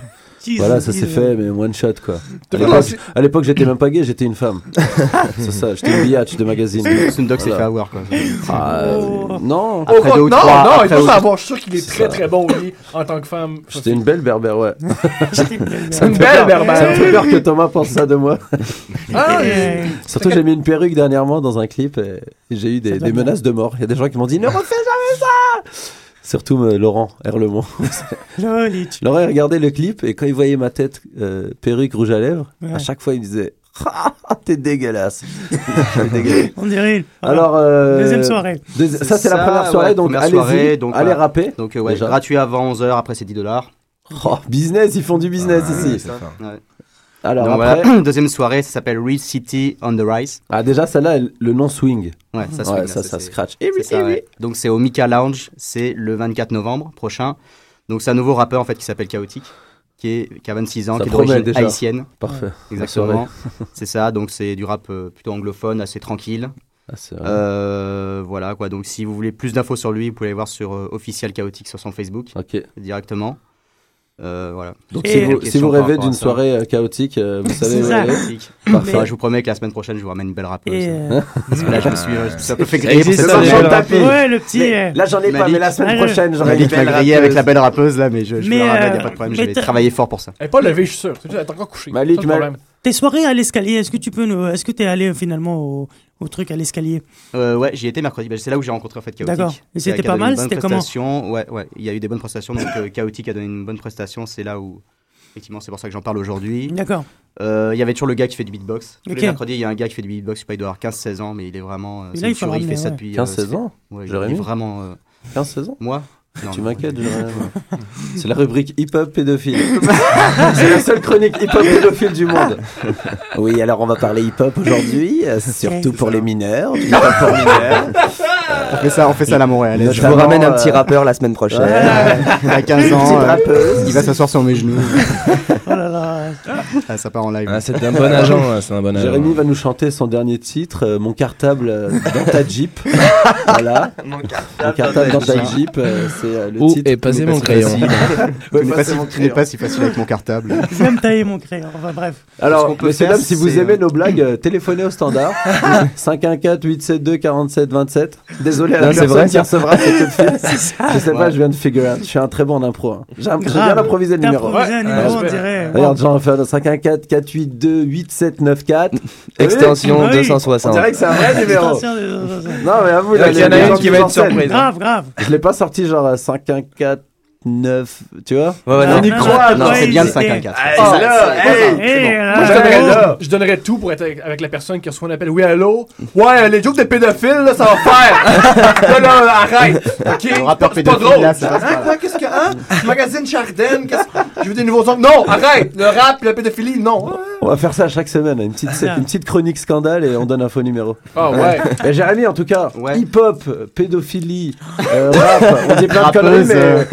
B: Voilà, ça s'est
D: Jesus.
B: fait, mais one shot quoi. À l'époque- j'étais même pas gay, j'étais une femme. c'est ça, j'étais une biatch de magazine.
F: Snoop Dogg s'est fait avoir, quoi.
B: Ah, euh,
D: Oh.
B: non,
C: Au
F: Après deux ou
C: non,
F: trois,
C: non, il
F: après
C: faut savoir. Je suis sûr qu'il est
B: C'est
C: très
B: ça.
C: très bon, lui, en tant que femme.
B: j'étais une belle berbère, ouais.
D: J'étais une
C: belle berbère.
B: Ça me fait peur que Thomas pense ça de moi.
C: Ah,
D: Euh,
B: Surtout, j'ai mis une perruque dernièrement dans un clip et, j'ai eu des, menaces de mort. Il y a des gens qui m'ont dit Ne refais jamais ça Surtout euh, Laurent Herlemont. Laurent, il regardait le clip et quand il voyait ma tête euh, perruque rouge à lèvres,
D: Ouais.
B: à chaque fois, il me disait Ah, T'es dégueulasse.
D: On dirait.
B: Alors, euh,
D: Deuxième soirée.
B: deuxi- ça, c'est la première soirée,
F: ouais,
B: donc
F: première
B: allez-y,
F: soirée, donc,
B: allez
F: voilà.
B: rapper.
F: Donc, euh, ouais, gratuit avant 11h, après c'est 10 dollars.
B: Oh, business, ils font du business
I: Ouais,
B: ici. Alors
F: Donc,
B: après,
F: voilà. Deuxième soirée, ça s'appelle Real City on the Rise.
B: ah, déjà, celle-là, elle- le nom swing.
F: Ouais, ça,
B: Ouais,
F: swing, là,
B: ça, ça scratch.
F: c'est ça, ouais. Donc c'est au Mika Lounge, c'est le 24 novembre prochain. Donc c'est un nouveau rappeur en fait qui s'appelle Chaotique, qui, est, qui a 26 ans,
B: Ça
F: qui est d'origine haïtienne.
B: Parfait.
F: Exactement. c'est ça, donc c'est du rap euh, plutôt anglophone, assez tranquille.
B: Ah, c'est vrai.
F: Euh, voilà quoi, donc si vous voulez plus d'infos sur lui, vous pouvez aller voir sur euh, Official Chaotique sur son Facebook
B: Ok.
F: directement. Euh, voilà.
B: Donc si vous, si rêvez d'une
F: ça.
B: soirée euh, chaotique, euh, vous savez
K: ça.
F: Parfait.
K: Mais-
F: Je vous promets que la semaine prochaine, je vous ramène une belle rappeuse.
K: Euh,
F: Parce que là, je me suis, euh, je me suis un peu fait
I: Ça
F: griller pour
I: existe,
F: cette
I: ça,
F: semaine.
I: déjà, le
B: tapis.
K: Ouais, le petit.
B: Là j'en ai pas, mais la semaine
K: je-
B: prochaine j'aurai
F: Malik
B: une
F: m'a
B: belle
F: grillé avec la belle rappeuse là, mais je, je
K: Mais,
F: la ramène, y a pas de problème.
K: mais
F: J'ai
K: t'as-
F: travaillé fort pour ça.
C: Elle est pas levée, je suis sûr. Elle est encore couchée.
B: Malik,
C: Ça.
K: Tes soirées à l'escalier, est-ce que tu peux nous. Est-ce que tu es allé finalement au, au truc à l'escalier
F: Euh, ouais, j'y étais mercredi. Bah, c'est là où j'ai rencontré en fait Chaotique.
K: D'accord. Et c'était pas mal C'était comment.
F: Ouais, ouais. Il y a eu des bonnes prestations. Donc euh, Chaotique a donné une bonne prestation. C'est là où, effectivement, c'est pour ça que j'en parle aujourd'hui.
K: D'accord.
F: Euh, Il y avait toujours le gars qui fait du beatbox. Tous
K: Ok.
F: les mercredis, il y a un gars qui fait du beatbox. Je sais pas, il doit avoir 15-16 ans, mais il est vraiment. euh,
K: Et
F: c'est
K: là,
F: une
K: il
F: tuerie, il fait ça depuis.
B: 15,
F: ça
B: 16
F: fait-
B: ans
F: Ouais, il est vraiment. euh,
B: 15-16 ans
F: Moi Non,
B: Tu m'inquiètes. C'est la rubrique hip-hop pédophile. C'est la seule chronique hip-hop pédophile du monde. Oui, alors on va parler hip-hop aujourd'hui, euh, surtout pour les mineurs. Du hip-hop pour mineurs.
F: On fait ça, on fait ça à la Montréalaise.
G: Je vous ramène un petit
B: euh,
G: rappeur la semaine prochaine.
F: Il a 15
B: Une
F: ans. euh, il va s'asseoir sur mes genoux.
K: Oh là là.
F: Ah, ça part en live.
I: Ah, c'est un bon agent, c'est un bon agent.
B: Jérémy va nous chanter son dernier titre, euh, Mon cartable euh, dans ta Jeep. voilà.
G: Mon
B: Mon cartable dans ta Jeep, euh, c'est euh, le
I: Où
B: titre.
I: est passé
F: N'est pas
I: mon crayon.
B: Ouais,
F: Tu n'es pas, si- pas si facile avec mon cartable.
K: Je vais me tailler mon crayon. Enfin bref.
B: Alors, messieurs, dames, si vous aimez nos blagues, téléphonez au standard 514-872-4727. Désolé à la personne
G: vrai,
B: qui recevra ce coup de fil.
K: ça.
B: Je sais pas,
F: Ouais.
B: je viens de figure out. Je suis un très bon en impro. hein. J'ai bien improvisé le numéro.
K: improvisé un
C: Ouais.
K: numéro,
C: Ouais,
K: on
C: je
K: dirait.
B: Regarde, j'en fais un 514-482-8794.
G: Extension
K: Ah oui.
B: On
G: 260.
B: dirait que c'est un vrai numéro.
K: Extension
B: Non, mais à vous,
I: Il y en a une qui va être surprise.
K: Grave, grave.
B: Je l'ai pas sorti genre à 514 9, tu vois?
G: Ouais, ouais,
K: Ah,
B: On y croit,
K: non,
F: c'est bien le
K: il-
F: 5 à
K: eh,
F: 4.
B: Oh, là, hey,
K: Eh, là,
C: Moi, je donnerais, tout pour être avec, avec la personne qui reçoit un appel. Oui, allô? Ouais, les jokes de pédophiles, là, ça va faire. là, là, arrête. OK? C'est pas drôle. Hein, quoi, qu'est-ce que, hein? Magazine Chardin, qu'est-ce Je veux des nouveaux sons. Non, arrête. Le rap et la pédophilie, non.
B: On va faire ça chaque semaine, une petite,
K: Ah.
B: une petite chronique scandale et on donne un faux numéro.
C: Ah, ouais.
B: Et Jérémy, en tout cas,
F: Ouais.
B: hip-hop, pédophilie, euh, rap, on dit plein de conneries, mais
F: euh,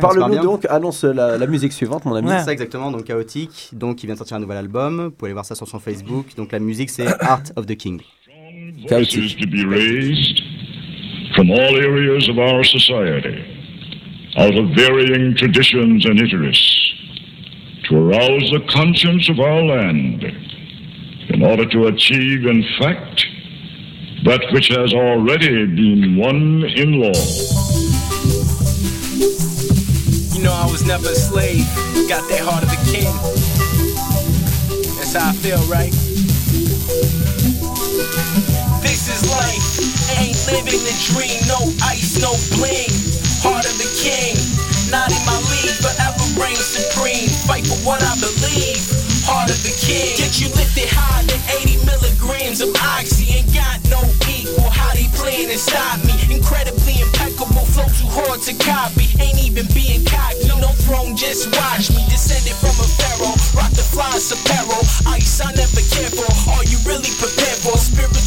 B: parle-nous donc, annonce la, la musique suivante, mon ami.
K: Ouais.
F: C'est ça exactement, donc chaotique. Donc il vient de sortir un nouvel album. Vous pouvez aller voir ça sur son Facebook. Donc la musique c'est Art of the King.
B: Chaotique.
L: from all areas of our society, out of varying traditions and interests, to arouse the conscience of our land, in order to achieve, in fact, that which has already been won in law.
M: Know I was never a slave, got that heart of a king. That's how I feel, right? This is life, ain't living the dream. No ice, no bling. Heart of the king, not in my league, forever reign supreme. Fight for what I believe. Heart of the king, get you lifted higher than 80 milligrams of oxy. Ain't got no equal. How they plan to stop me? Flow too hard to copy. Ain't even being cocky. No throne, just watch me. Descended from a pharaoh, rock the flyest apparel. Ice, I never care for. Are you really prepared for spiritual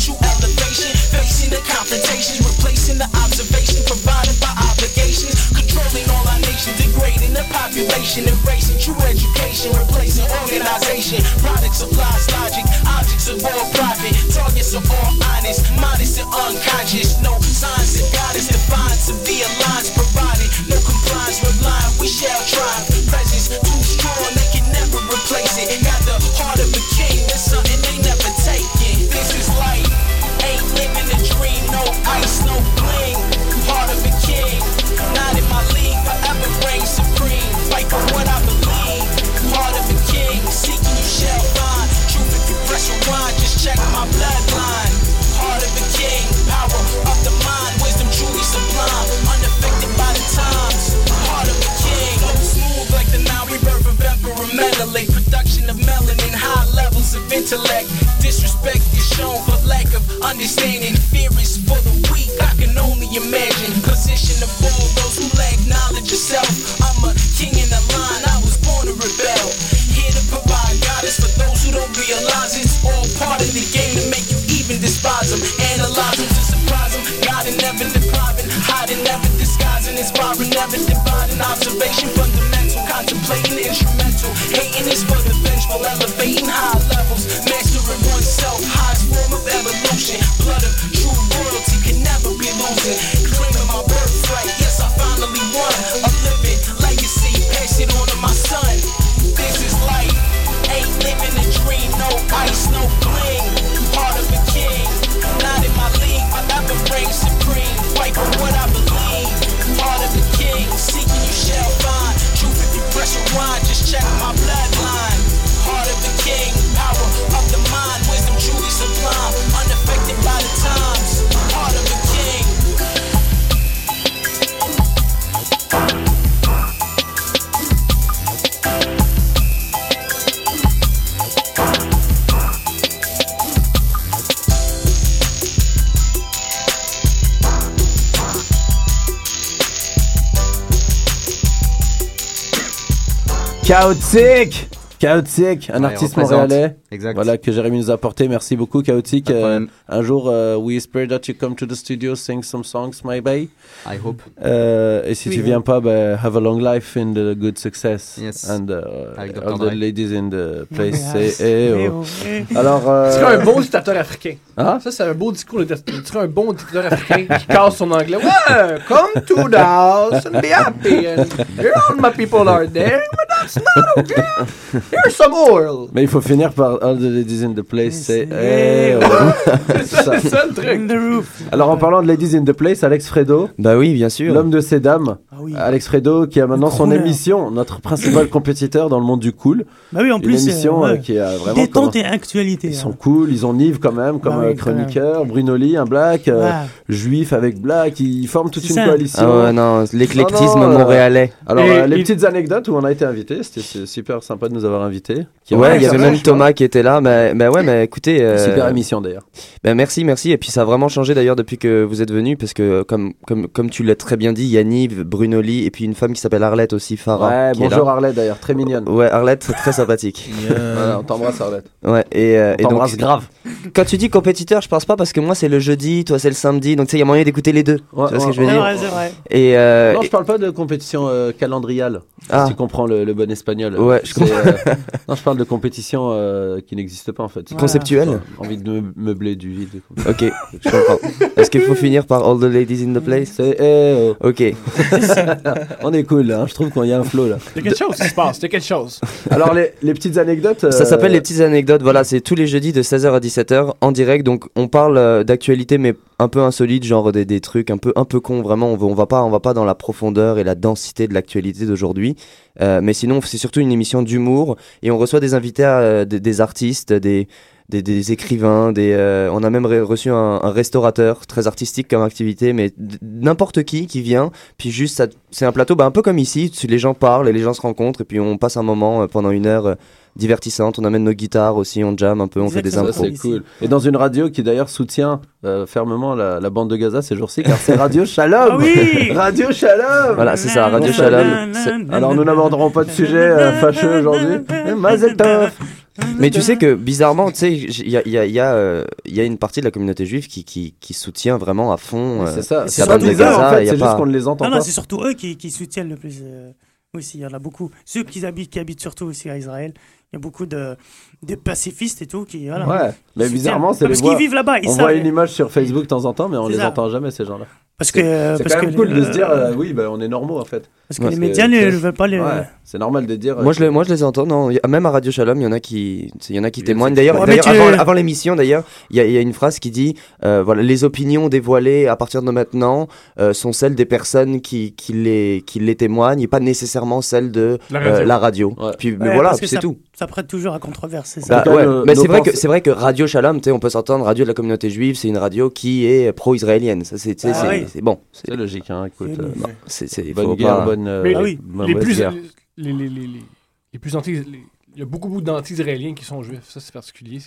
B: Chaotique Chaotique, un
F: Ouais,
B: artiste montréalais.
F: Exact.
B: Voilà, que Jérémy nous a apporté. Merci beaucoup, Chaotique. Euh, un jour, euh, we whisper that you come to the studio, sing some songs, maybe.
F: I hope.
B: Euh, et si
F: Oui.
B: tu viens pas, ben, have a long life in the good success.
F: Yes.
B: And uh,
F: Avec
B: all the ladies in the place
C: Yes.
B: say, eh,
C: Eh
B: oh. Alors, euh,
C: Tu serais un bon dictateur africain.
B: Hein?
C: Ça, c'est un beau discours. de- Tu serais un bon dictateur africain qui casse son anglais. Ouais, come to the house and be happy. And all my people are there, but that's not okay. Here's some oil.
B: Mais il faut finir par All the ladies in the place say.
C: C'est ça, c'est ça, le truc.
B: Alors en parlant de Ladies in the Place, Alex Fredo.
G: Bah oui, bien sûr.
B: L'homme de ces dames. Alex Fredo qui a maintenant son émission, notre principal compétiteur dans le monde du cool.
K: Bah oui, en
B: Une
K: plus,
B: émission
K: euh,
B: euh,
K: ouais.
B: qui a vraiment
K: Détente et actualité.
B: Ils
K: hein.
B: sont cool, ils ont Nive quand même comme
K: Bah oui,
B: euh, chroniqueur, Bruno Lee, un black, euh,
K: Ouais.
B: juif avec black, ils forment toute une
K: ça.
B: coalition.
G: Ah ouais, non, l'éclectisme
B: euh,
G: montréalais.
B: Alors
G: Et
B: euh, les
G: il-
B: petites anecdotes où on a été invité, c'était super sympa de nous avoir invités.
G: Ouais, il y avait
B: va,
G: même. Thomas qui était là. Mais, mais ouais, mais écoutez. euh,
B: Super émission, d'ailleurs.
G: Ben merci, merci. Et puis ça a vraiment changé d'ailleurs depuis que vous êtes venu parce que comme comme comme tu l'as très bien dit, Yanniv, Bruno Lee et puis une femme qui s'appelle Arlette aussi, Farah.
B: Ouais,
G: qui est
B: bonjour
G: là.
B: Arlette d'ailleurs, très mignonne.
G: Ouais, Arlette, très sympathique.
B: Voilà, on t'embrasse Arlette.
G: Ouais, et, euh,
B: On
G: et donc
B: t'embrasse grave.
G: Quand tu dis compétiteur, je pense pas parce que moi c'est le jeudi, toi c'est le samedi, donc tu sais, il y a moyen d'écouter les deux. tu vois ce que je veux
K: C'est
G: dire
K: vrai, c'est vrai.
G: Et euh,
B: non, je parle pas de compétition euh, calendriale.
G: Ah.
B: Si tu comprends le, le bon espagnol.
G: Ouais, je
B: C'est,
G: comprends.
B: euh, non, je parle de compétition euh, qui n'existe pas en fait.
G: Conceptuelle
B: J'ai Envie de me meubler du vide.
G: Ok, je comprends. Est-ce qu'il faut finir par All the Ladies in the Place?
B: C'est eh, oh.
G: Ok.
B: On est cool là, hein, je trouve qu'il y a un flow là.
C: A quelque chose qui se passe. A quelque chose.
B: Alors les, les petites anecdotes.
G: Ça
B: euh,
G: s'appelle les petites anecdotes. Voilà, c'est tous les jeudis de 16h à 17h en direct. Donc on parle euh, d'actualité mais un peu insolite, genre des, des trucs un peu un peu cons. Vraiment, on on va pas on va pas dans la profondeur et la densité de l'actualité d'aujourd'hui. Euh, mais sinon, c'est surtout une émission d'humour et on reçoit des invités, euh, des artistes, des des, des écrivains, des, euh, on a même re- reçu un, un restaurateur très artistique comme activité, mais n'importe qui qui vient, puis juste ça- c'est un plateau bah, un peu comme ici, les gens parlent et les gens se rencontrent et puis on passe un moment euh, pendant une heure euh, divertissante, on amène nos guitares aussi, on jam un peu, on fait des impros.
B: c'est cool. Et dans une radio qui d'ailleurs soutient euh, fermement la, la bande de Gaza ces jours-ci, car c'est Radio Shalom.
K: Ah oui
B: Radio Shalom.
G: Voilà, c'est ça, Radio Shalom.
B: Alors nous n'aborderons pas de sujet euh, fâcheux aujourd'hui. Mazel tov.
G: Mais tu sais que bizarrement, tu sais, il y a, il y, a, il y, a, euh, y a une partie de la communauté juive qui, qui, qui soutient vraiment à fond. euh,
B: C'est ça.
G: la
B: C'est
G: bande
B: pas
G: de
B: bizarre,
G: Gaza,
B: en fait,
G: il y a
B: c'est
G: pas-
B: juste qu'on ne les entend
K: Non,
B: pas.
K: non, c'est surtout eux qui, qui soutiennent le plus. euh, aussi, il y en a beaucoup. Ceux qui habitent, qui habitent surtout aussi à Israël. Il y a beaucoup de, de pacifistes et tout qui. Voilà,
B: Ouais, mais bizarrement, c'est les
K: Parce
B: voix.
K: qu'ils vivent là-bas.
B: On
K: savent.
B: voit une image sur Facebook de temps en temps, mais on les
K: ça.
B: entend jamais ces gens-là.
K: Parce que-
B: c'est
K: parce
B: quand même
K: que
B: cool
K: les-
B: de se dire, euh, oui, bah, on est normaux en fait.
K: Parce que les médias ne veulent pas les-
B: Ouais, c'est normal de dire. euh,
G: Moi je, les, moi je les entends, non. Même à Radio Shalom, il y en a qui, il y en a qui témoignent. D'ailleurs,
K: Ouais, tu-
G: avant, avant l'émission, d'ailleurs, il y, y a une phrase qui dit, euh, voilà, les opinions dévoilées à partir de maintenant euh, sont celles des personnes qui, qui les, qui les témoignent, et pas nécessairement celles de
K: La
G: euh,
K: radio.
G: la radio. Puis, mais
K: Ouais,
G: voilà,
K: parce
G: c'est tout.
K: Ça prête toujours à controverse, c'est ça.
G: Bah, ouais, mais c'est vrai que c'est vrai que Radio Shalom, on peut s'entendre. Radio de la communauté juive, c'est une radio qui est pro-israélienne. Ça, c'est,
B: Ah oui.
G: bon.
B: Logique, hein. Écoute,
K: C'est
B: euh, bonne guerre, bonne. euh,
C: Mais
B: bonne
C: les, plus,
B: guerre.
C: les, les, les, les, les plus anti, les- il y a beaucoup, beaucoup d'anti-israéliens qui sont juifs. Ça, c'est particulier.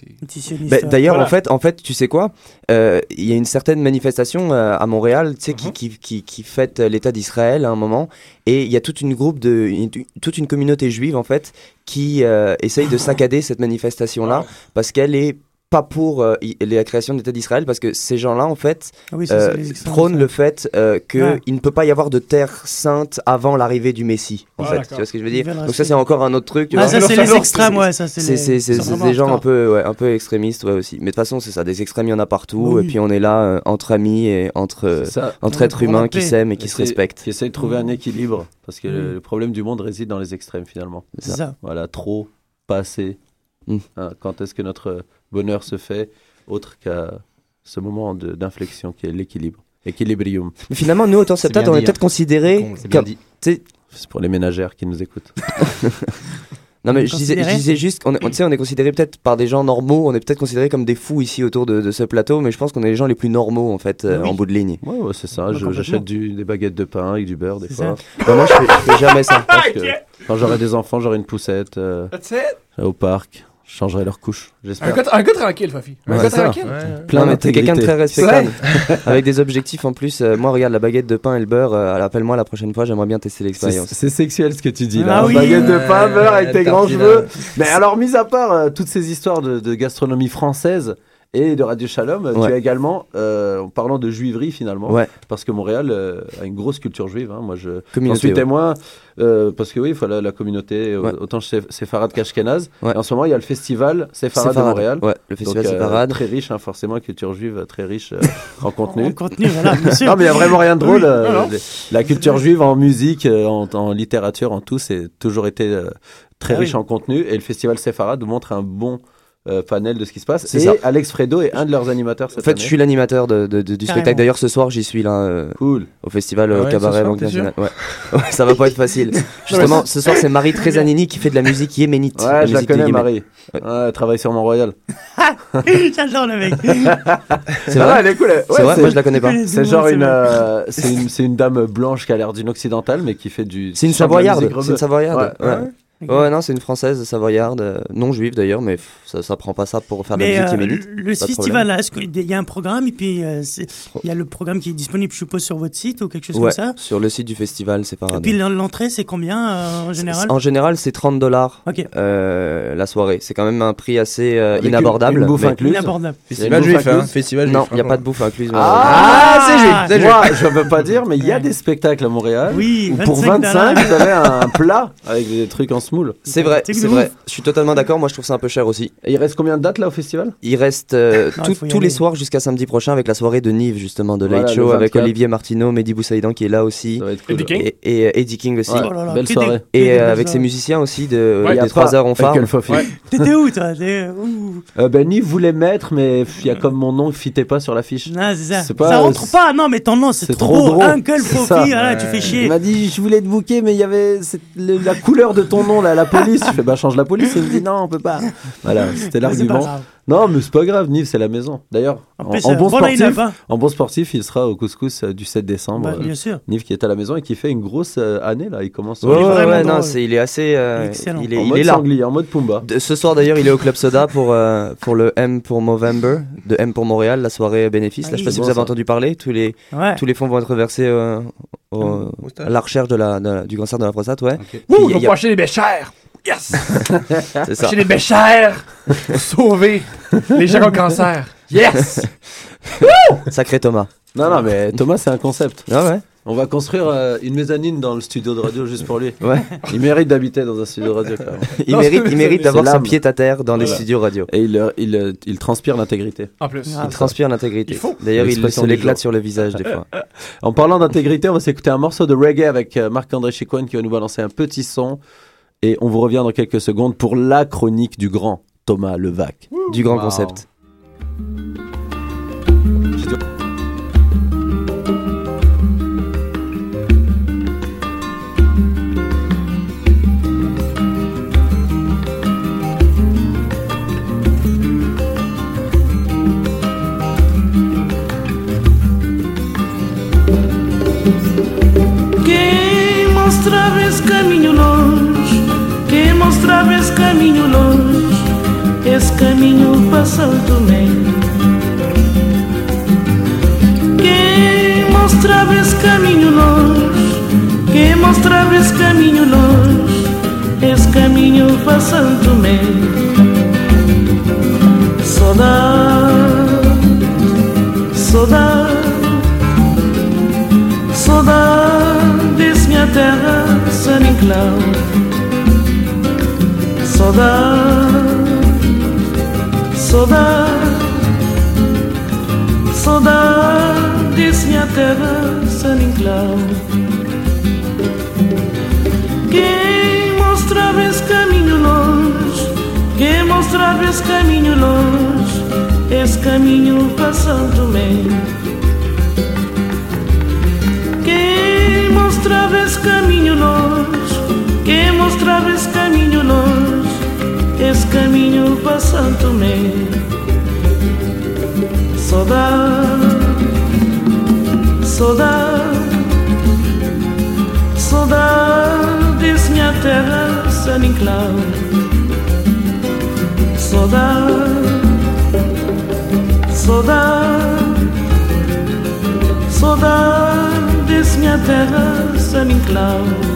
G: Bah, D'ailleurs,
C: Voilà.
G: en fait, en fait, tu sais quoi? Euh, Il y a une certaine manifestation euh, à Montréal, tu sais,
C: Mhm.
G: qui, qui, qui, qui fête euh, l'État d'Israël à un moment, et il y a toute une groupe de, une- toute une communauté juive en fait qui euh, essaye de saccader cette manifestation-là parce qu'elle est pas pour euh, la création de l'État d'Israël parce que ces gens-là en fait
K: Ah oui,
G: euh, prônent le fait euh, que
K: Ouais.
G: il ne peut pas y avoir de terre sainte avant l'arrivée du Messie en
K: Ah,
G: fait tu vois ce que je veux dire? donc ça c'est encore un autre truc tu
K: Ah,
G: vois
K: ça, c'est les extrêmes, ouais, ça, c'est
G: des gens un peu ouais, un peu extrémistes ouais aussi mais de toute façon c'est ça des extrêmes il y en a partout
B: Oui.
G: et puis on est là euh, entre amis et entre euh, entre êtres humains qui s'aiment et qui se respectent
B: Qui essayent de trouver un équilibre. Parce que le,
G: Mm.
B: le problème du monde réside dans les extrêmes finalement.
G: C'est ça.
B: Voilà, trop, pas assez.
G: Mm.
B: Hein, quand est-ce que notre bonheur se fait autre qu'à ce moment d'inflexion qui est l'équilibre Équilibrium.
G: mais finalement nous autant
B: C'est
G: septat
B: bien
G: on est peut-être
B: hein.
G: considérés
B: C'est
G: comme
B: pour les ménagères qui nous écoutent.
G: Non mais
B: On
G: je disais, je
B: considéré
G: disais juste qu'on est, on, tu sais, on est considéré peut-être par des gens normaux, on est peut-être considéré comme des fous ici autour de, de ce plateau, mais je pense qu'on est les gens les plus normaux en fait euh,
B: Oui.
G: en bout de ligne.
B: Ouais, ouais, c'est ça. J'achète des baguettes de pain avec du beurre des fois.
G: ça. Bah, moi, je fais- je fais jamais ça.
B: Pense que quand j'aurai des enfants, j'aurai une poussette euh,
C: That's it.
B: au parc. Je changerai leur couche,
C: Un
B: j'espère.
C: gars, un gars tranquille, Fafi. Un
G: Ouais,
C: gars tranquille.
B: Plein
G: mais t'es quelqu'un de très respectable. Avec des objectifs en plus. Euh, moi, regarde, la baguette de pain et le beurre, euh, appelle-moi la prochaine fois, j'aimerais bien tester l'expérience.
B: c'est sexuel ce que tu dis là.
G: Ah oui.
B: Baguette de pain,
G: Ouais,
B: beurre avec tes grands
G: hein.
B: cheveux. Mais alors, mis à part euh, toutes ces histoires de, de gastronomie française et de Radio Shalom,
G: Ouais.
B: tu as également, euh, en parlant de juiverie finalement,
G: Ouais.
B: parce que Montréal euh, a une grosse culture juive. hein. Moi, je
G: Communauté,
B: suis
G: ouais.
B: témoin, euh, parce que oui, il faut la, la communauté,
G: Ouais.
B: autant chez Séfarad qu'Ashkenaz. En ce moment, il y a le festival Séfarad de Montréal.
G: ouais, le festival
B: Donc, euh. Très riche, hein, forcément, culture juive euh, très riche euh, en contenu.
K: En contenu, voilà, bien sûr.
B: Non, mais il n'y a vraiment rien de drôle.
K: Oui,
B: euh. La culture juive en musique, euh, en, en littérature, en tout, c'est toujours été euh, très
K: Ah
B: riche
K: oui.
B: en contenu. Et le festival Sepharad montre un bon panel de ce qui se passe.
G: C'est
B: Et
G: ça.
B: Alex Fredo est un de leurs animateurs cette
G: En fait,
B: année.
G: je suis l'animateur de, de- de- du
K: Carrément.
G: spectacle. D'ailleurs, ce soir, j'y suis là. euh,
B: Cool.
G: Au festival
I: Ah
G: euh,
I: ouais,
G: Cabaret Banque Nationale. Ouais. Ça va pas être facile. Justement, ce soir, c'est Marie Trezanini qui fait de la musique yéménite.
B: Ouais, je la connais. Marie. Ouais, elle travaille sur Mont-Royal.
K: J'adore le mec.
G: C'est
B: Ah,
G: vrai
B: elle est cool.
G: C'est vrai Moi, je la connais pas.
B: C'est genre une, euh, c'est une, dame blanche qui a l'air d'une occidentale, mais qui fait du.
G: C'est une savoyarde. C'est une savoyarde.
B: Ouais.
G: Non, c'est une française savoyarde, euh, non juive d'ailleurs, mais pff, ça, ça prend pas ça pour faire de la musique
K: euh, le
G: de
K: festival, là, qu'il y a un programme et puis euh, il y a le programme qui est disponible, je suppose, sur votre site ou quelque chose
G: Ouais,
K: comme ça
G: sur le site du festival, c'est pas
K: Et puis l'en- l'entrée, c'est combien euh, en général
G: En général, c'est 30 dollars
K: Ok.
G: la soirée. C'est quand même un prix assez euh,
B: une-
G: inabordable.
B: une bouffe incluse
K: Inabordable.
G: Il y a
I: Festival
G: une bouffe
I: juif, hein, festival
G: Non, il n'y a
I: hein.
G: pas de bouffe incluse.
B: Ah,
I: c'est juif, c'est
B: Moi, je veux pas dire, mais il y a des spectacles à Montréal.
K: Oui,
B: où pour
K: 25
B: 25, vous avez un plat avec des trucs en
G: C'est vrai, c'est vrai. Je suis totalement d'accord. Moi, je trouve ça un peu cher aussi.
B: Et il reste combien de dates là au festival?
G: Il reste euh,
K: Non,
G: tout-
K: il faut y
G: tous
K: aller.
G: les soirs jusqu'à samedi prochain avec la soirée de Nive, justement, de
B: Voilà,
G: Late Show, avec
B: 24.
G: Olivier Martineau, Mehdi Boussaïdan qui est là aussi.
B: Cool.
G: Et, et, euh, Eddie King aussi.
B: Ouais,
K: Oh là là,
B: belle soirée.
G: Et euh, avec ses musiciens aussi de,
B: Ouais,
G: des 3
B: pas
G: heures on phare.
K: T'étais où, toi?
B: Euh, ben, Nive voulait mettre, mais il y a comme mon nom qui fitait pas sur l'affiche.
K: Ah, c'est ça.
B: C'est pas-
K: ça rentre pas. Non, mais ton nom, c'est
B: trop,
K: beau.
B: drôle.
K: Uncle Fofi, tu fais
B: Il
K: chier.
B: m'a dit, je voulais te bouquer, mais il y avait la couleur de ton nom, là, la police. Je fais, bah, change la police. Il me dit, non, on peut pas. Voilà, c'était l'argument. Non, mais c'est pas grave, Nive, c'est la maison. D'ailleurs,
K: En
B: en,
K: plus,
B: en bon
K: bon
B: sportif,
K: hein.
B: en bon sportif, il sera au couscous euh, du 7 décembre.
K: Bah, bien sûr.
B: Nive qui est à la maison et qui fait une grosse euh, année, là. Il commence
K: est
G: ouais, ouais, non, il est assez. euh,
K: Excellent.
G: Il est,
B: en
G: il
B: mode
G: est là.
B: sanglier, en mode Pumba.
G: De- ce soir d'ailleurs, il est au Club Soda pour, euh, pour le M pour Movember, de M pour Montréal, la soirée bénéfice.
K: Ah
G: Là, je sais pas
K: oui.
G: si
B: Bon,
G: vous avez
B: ça.
G: entendu parler. Tous les,
K: Ouais.
G: tous les fonds vont être versés euh, au- à la recherche de la, de la- du cancer de la prostate. Ouais.
C: Ouh,
G: il y
C: on
G: a-
C: va acheter des béchères. Yes!
G: c'est ça.
C: Acheter des béchères pour sauver les gens le cancer. Yes!
G: Sacré Thomas.
B: Non, non, mais Thomas, c'est un concept.
G: Ah ouais?
B: On va construire euh, une mezzanine dans le studio de radio juste pour lui.
G: Ouais.
B: Il mérite d'habiter dans un studio de radio, quand même.
G: Il
C: Non,
G: mérite, il d'avoir son pied à terre dans les
B: Voilà.
G: studios radio.
B: Et il, euh, il, euh, il transpire l'intégrité.
C: En plus.
K: Ah,
G: Il transpire l'intégrité. D'ailleurs, il se l'éclate sur le visage des fois.
B: En parlant d'intégrité, on va s'écouter un morceau de reggae avec euh, Marc-André Chicoine qui va nous balancer un petit son. Et on vous revient dans quelques secondes pour la chronique du grand Thomas Levac.
G: Du grand
F: Wow.
G: concept.
J: Caminho mostrava esse caminho longe, esse caminho passou também. Quem mostrava esse caminho longe, quem mostrava esse caminho longe, esse caminho passou também. Saudade, saudade. Saudades, minha terra, San Inclau Saudade, saudade Saudades, minha terra, San Inclau Quem mostrava esse caminho longe Quem mostrava esse caminho longe Esse caminho passando bem quem mostrava esse caminho longe, quem mostrava esse caminho longe, esse caminho passando me. Saudade, saudade, desse minha terra, San Inclau. Saudade, saudade, saudades minha terra sem enclave.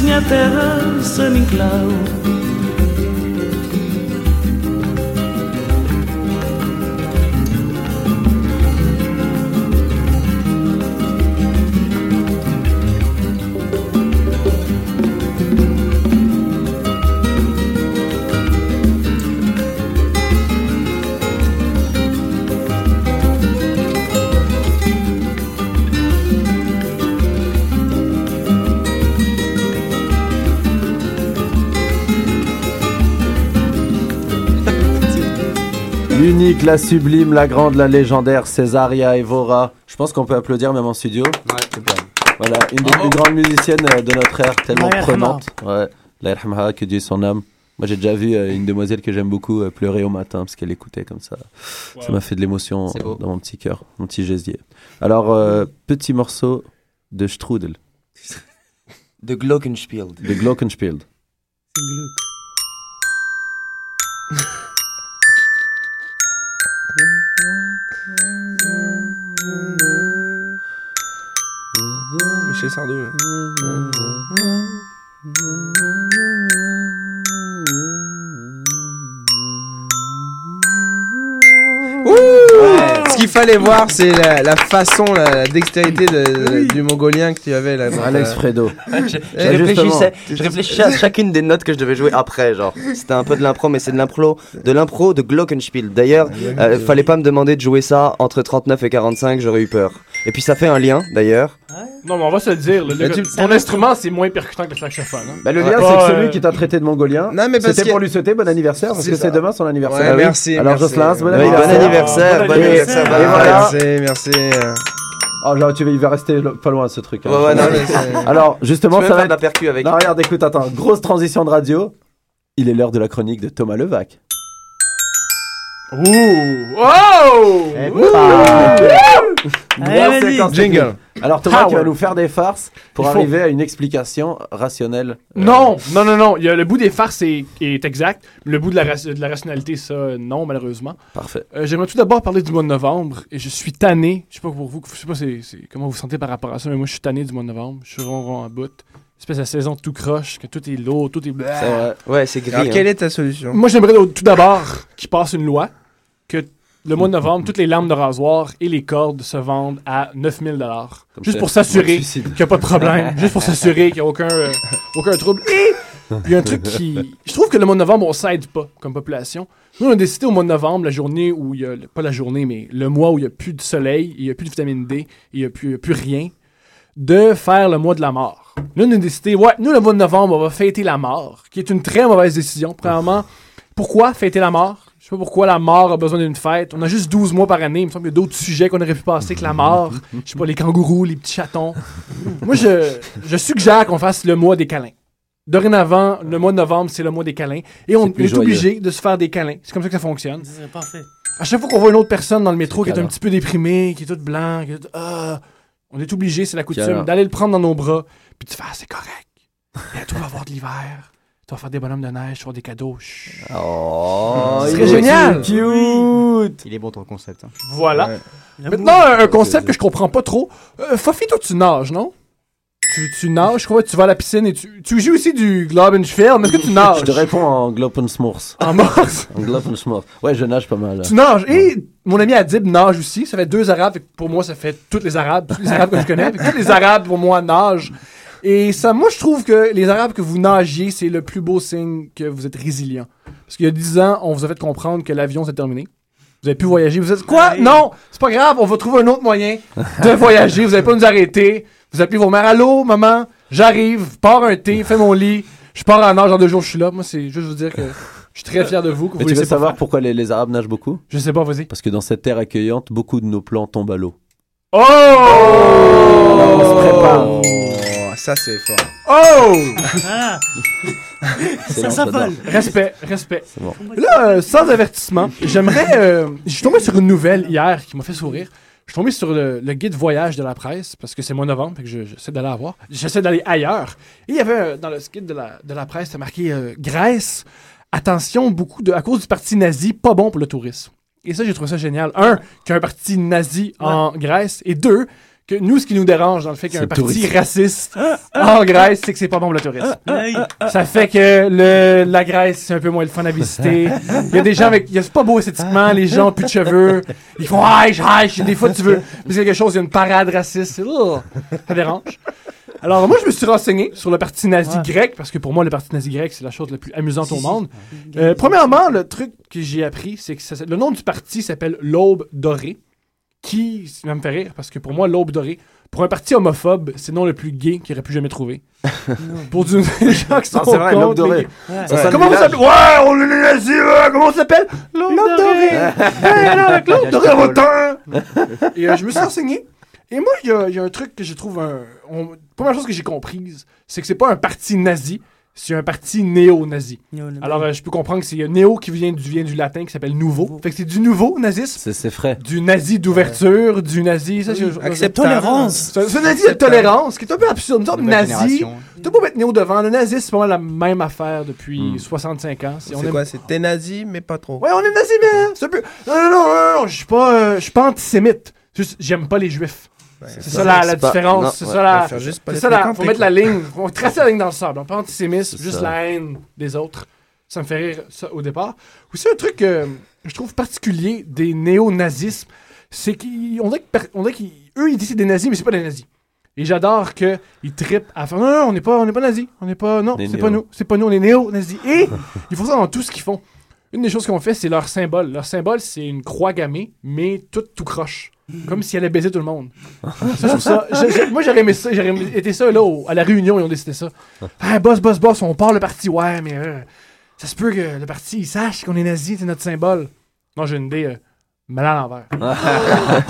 J: minha terra să-mi
B: L'unique, la sublime, la grande, la légendaire Césaria Evora. Je pense qu'on peut applaudir même en studio. Voilà, une, des plus grandes musiciennes euh, de notre ère, tellement
K: yarhamha.
B: prenante. Ouais, yarhamha, que Dieu son âme. Moi, j'ai déjà vu euh, une demoiselle que j'aime beaucoup euh, pleurer au matin parce qu'elle écoutait comme ça. Ça m'a fait de l'émotion
F: C'est beau.
B: dans mon petit cœur, mon petit gésier. Alors, euh, petit morceau de Strudel.
G: De Glockenspiel.
B: De Glockenspiel.
I: Sardou. là. Ce qu'il fallait voir, c'est la, la façon, la, la dextérité de- du mongolien que tu avais là.
B: Alex Fredo.
G: je, je réfléchissais, je réfléchissais à chacune des notes que je devais jouer après, genre. C'était un peu de l'impro, mais c'est de l'impro, de l'impro de Glockenspiel. D'ailleurs, euh, fallait pas me demander de jouer ça entre 39 et 45, j'aurais eu peur. Et puis ça fait un lien, d'ailleurs.
C: Non, mais on va se le dire. le- le-
I: Mais tu-
C: ton instrument, c'est moins percutant que le saxophone. hein.
B: Bah, le lien, c'est que celui qui t'a traité de mongolien,
I: Non, mais parce
B: c'était pour lui souhaiter bon anniversaire, parce que c'est demain son anniversaire.
I: Ouais,
B: Ah
I: merci,
B: Alors. Jocelyn, bon anniversaire.
G: bon anniversaire,
B: Et voilà.
I: Merci, merci.
B: Oh là, tu vas, il va rester pas loin ce truc. hein.
G: Ouais, ouais, non, mais c'est-
B: Alors, justement, ça
G: faire
B: va
G: de la
B: être...
G: percu avec.
B: Non, regarde, écoute, attends, grosse transition de radio. Il est l'heure de la chronique de Thomas Levac.
C: Ouh! Oh!
B: Eh,
C: Ouh!
K: vas-y.
B: séquence
I: Jingle.
B: Alors Thomas qui
C: Power.
B: va nous faire des farces pour
C: faut-
B: arriver à une explication rationnelle. euh,
C: Non, non, non, non. Il y a, le bout des farces est, est exact. Le bout de la, de la rationalité, ça, non, malheureusement.
B: Parfait.
C: Euh, J'aimerais tout d'abord parler du mois de novembre. Et je suis tanné. Je sais pas pour vous, je sais pas comment vous vous sentez par rapport à ça, mais moi, je suis tanné du mois de novembre. Je suis ronron en bout. Espèce de saison tout croche, que tout est lourd, tout est.
B: C'est.
G: Ouais, c'est gris.
I: Alors,
G: hein.
I: quelle est ta solution?
C: Moi, j'aimerais tout d'abord qu'il passe une loi que le mois de novembre, toutes les lames de rasoir et les cordes se vendent à 9000 dollars. Juste pour s'assurer qu'il n'y a pas de problème. juste pour s'assurer qu'il n'y a aucun, euh, aucun trouble. Et il y a un truc qui... Je trouve que le mois de novembre, on s'aide pas comme population. Nous, on a décidé au mois de novembre, la journée où il y a... Pas la journée, mais le mois où il n'y a plus de soleil, il n'y a plus de vitamine D, il n'y a plus rien, de faire le mois de la mort. Nous, on a décidé, ouais, nous, le mois de novembre, on va fêter la mort, qui est une très mauvaise décision. Premièrement, pourquoi fêter la mort? Je sais pas pourquoi la mort a besoin d'une fête. On a juste 12 mois par année. Il me semble qu'il y a d'autres sujets qu'on aurait pu passer que la mort. Je sais pas, les kangourous, les petits chatons. Moi, je, je suggère qu'on fasse le mois des câlins. Dorénavant, le mois de novembre, c'est le mois des câlins. Et on est obligé de se faire des câlins. C'est comme ça que ça fonctionne.
K: C'est parfait.
C: À chaque fois qu'on voit une autre personne dans le métro qui est un petit peu déprimée, qui est toute blanc, qui est toute, Ah on est obligé, c'est la coutume, d'aller le prendre dans nos bras, puis tu fais, ah, c'est correct. Bientôt, on va avoir de l'hiver. Tu vas faire des bonhommes de neige, tu vas avoir des cadeaux. Chut.
B: Oh,
C: Ce
B: il
C: serait
B: est
C: génial.
B: Cute.
F: Il est bon ton concept. hein.
C: Voilà.
I: Ouais.
C: Maintenant, un, un concept que je comprends pas trop. Euh, Fofi, toi, tu nages, non? Tu, tu nages, je crois, tu vas à la piscine et tu, tu joues aussi du Globenspiel, mais est-ce que tu nages?
B: Je te réponds en Glopensmurs.
C: En morse?
B: En Glopensmurs. Ouais, je nage pas mal.
C: Tu nages. Et mon ami Adib nage aussi. Ça fait deux Arabes. Pour moi, ça fait tous les Arabes. Tous les Arabes que je connais. Tous les Arabes, pour moi, nagent. Et ça, moi, je trouve que les Arabes que vous nagiez, c'est le plus beau signe que vous êtes résilient. Parce qu'il y a dix ans, on vous a fait comprendre que l'avion, c'est terminé. Vous avez pu voyager. Vous êtes quoi? Non! C'est pas grave. On va trouver un autre moyen de voyager. Vous allez pas nous arrêter. Vous appelez vos mères. Allô, maman? J'arrive. Pars un thé. Fais mon lit. Je pars en nage en deux jours, je suis là. Moi, c'est juste vous dire que je suis très fier de vous. Que
B: Mais
C: vous
B: tu veux savoir
C: faire.
B: pourquoi les, les Arabes nagent beaucoup?
C: Je sais pas, vas-y.
B: Parce que dans cette terre accueillante, beaucoup de nos plans tombent à l'eau.
C: Oh!
B: On se prépare.
I: Oh, ça c'est fort.
C: Oh!
K: Ah. Ça.
C: Respect, respect.
B: Bon.
C: Là, euh, sans avertissement, j'aimerais. euh, je suis tombé sur une nouvelle hier qui m'a fait sourire. Je suis tombé sur le, le guide voyage de la presse parce que c'est mois novembre et que je- j'essaie d'aller à voir. J'essaie d'aller ailleurs. Et il y avait euh, dans le guide de la, de la presse, c'était marqué euh, Grèce. Attention, beaucoup de. À cause du parti nazi, pas bon pour le tourisme. Et ça, j'ai trouvé ça génial. Un, qu'il y a un parti nazi en Grèce. Et deux, que nous, ce qui nous dérange dans le fait qu'il y a un parti raciste en Grèce, c'est que c'est pas bon pour le tourisme. Ça fait que le, la Grèce, c'est un peu moins le fun à visiter. Il y a des gens avec. il y a- C'est pas beau esthétiquement, les gens ont plus de cheveux. Ils font haïch, haïch. Des fois, tu veux. Mais c'est quelque chose, il y a une parade raciste. oh, ça dérange. Alors, moi, je me suis renseigné sur le parti nazi grec, parce que pour moi, le parti nazi grec, c'est la chose la plus amusante au monde. Euh, premièrement, le truc que j'ai appris, c'est que ça- le nom du parti s'appelle l'Aube dorée, qui ça me fait rire, parce que pour moi, l'Aube dorée, pour un parti homophobe, c'est le nom le plus gay qu'il aurait pu jamais trouver. pour du, des gens qui sont
B: Non, c'est vrai, l'Aube dorée. Ouais. Ça,
C: Comment vous s'appelle? Ouais, on est les nazis, ouais, comment ça s'appelle? L'Aube dorée. Hey, alors, avec l'Aube dorée, on va t'en- Et euh, je me suis renseigné. Et moi, il y, a- il y a un truc que je trouve un. on- première chose que j'ai comprise, c'est que c'est pas un parti nazi, c'est un parti néo-nazi. Alors, euh, je peux comprendre que c'est un néo qui vient du, vient du latin qui s'appelle nouveau. Fait que c'est du nouveau nazisme.
B: C'est c'est frais.
C: Du nazi d'ouverture, du nazi. Ça,
K: Oui,
C: c'est-
I: acceptable.
K: Tolérance.
C: C'est c'est un nazi de tolérance, qui est un peu absurde. Une sorte de
F: Nouvelle
C: nazi.
F: génération.
C: T'as pas mettre néo devant. Le nazisme, c'est pas mal la même affaire depuis
B: Hmm.
C: 65 ans. Si on
I: C'est
C: aime-
I: quoi? C'est t'es nazi, mais pas trop.
C: Ouais, on est nazi, mais c'est un peu. Non, non, non, non, non, je suis pas, euh, je suis pas antisémite. Juste, j'aime pas les juifs. C'est ça,
G: ça.
C: la,
G: C'est
C: la
G: pas-
C: différence. C'est
G: ouais.
C: ça la.
I: On
C: C'est ça la. Faut mettre la ligne. Faut tracer la ligne dans le sable. Donc, pas antisémisme, juste
B: ça.
C: la haine des autres. Ça me fait rire, ça, au départ. Aussi, un truc que je trouve particulier des néo-nazismes, c'est qu'on dirait on qu'eux, ils disent que c'est des nazis, mais c'est pas des nazis. Et j'adore qu'ils trippent à faire non, non, on n'est pas, on n'est pas nazis. On n'est pas, non, c'est pas nous. C'est pas nous, on est néo-nazis. Et ils font ça dans tout ce qu'ils font. Une des choses qu'on fait, c'est leur symbole. Leur symbole, c'est une croix gammée, mais tout, tout croche. Comme si elle allait baiser tout le monde. Ça, je trouve ça- je- je- moi, j'aurais aimé ça. J'aurais aimé- été ça, là, au- à la réunion, ils ont décidé ça. Ah, boss, boss, boss, on part le parti. Ouais, mais euh, ça se peut que le parti, il sache qu'on est nazi, c'est notre symbole. Non, j'ai une idée. euh, mal à l'envers.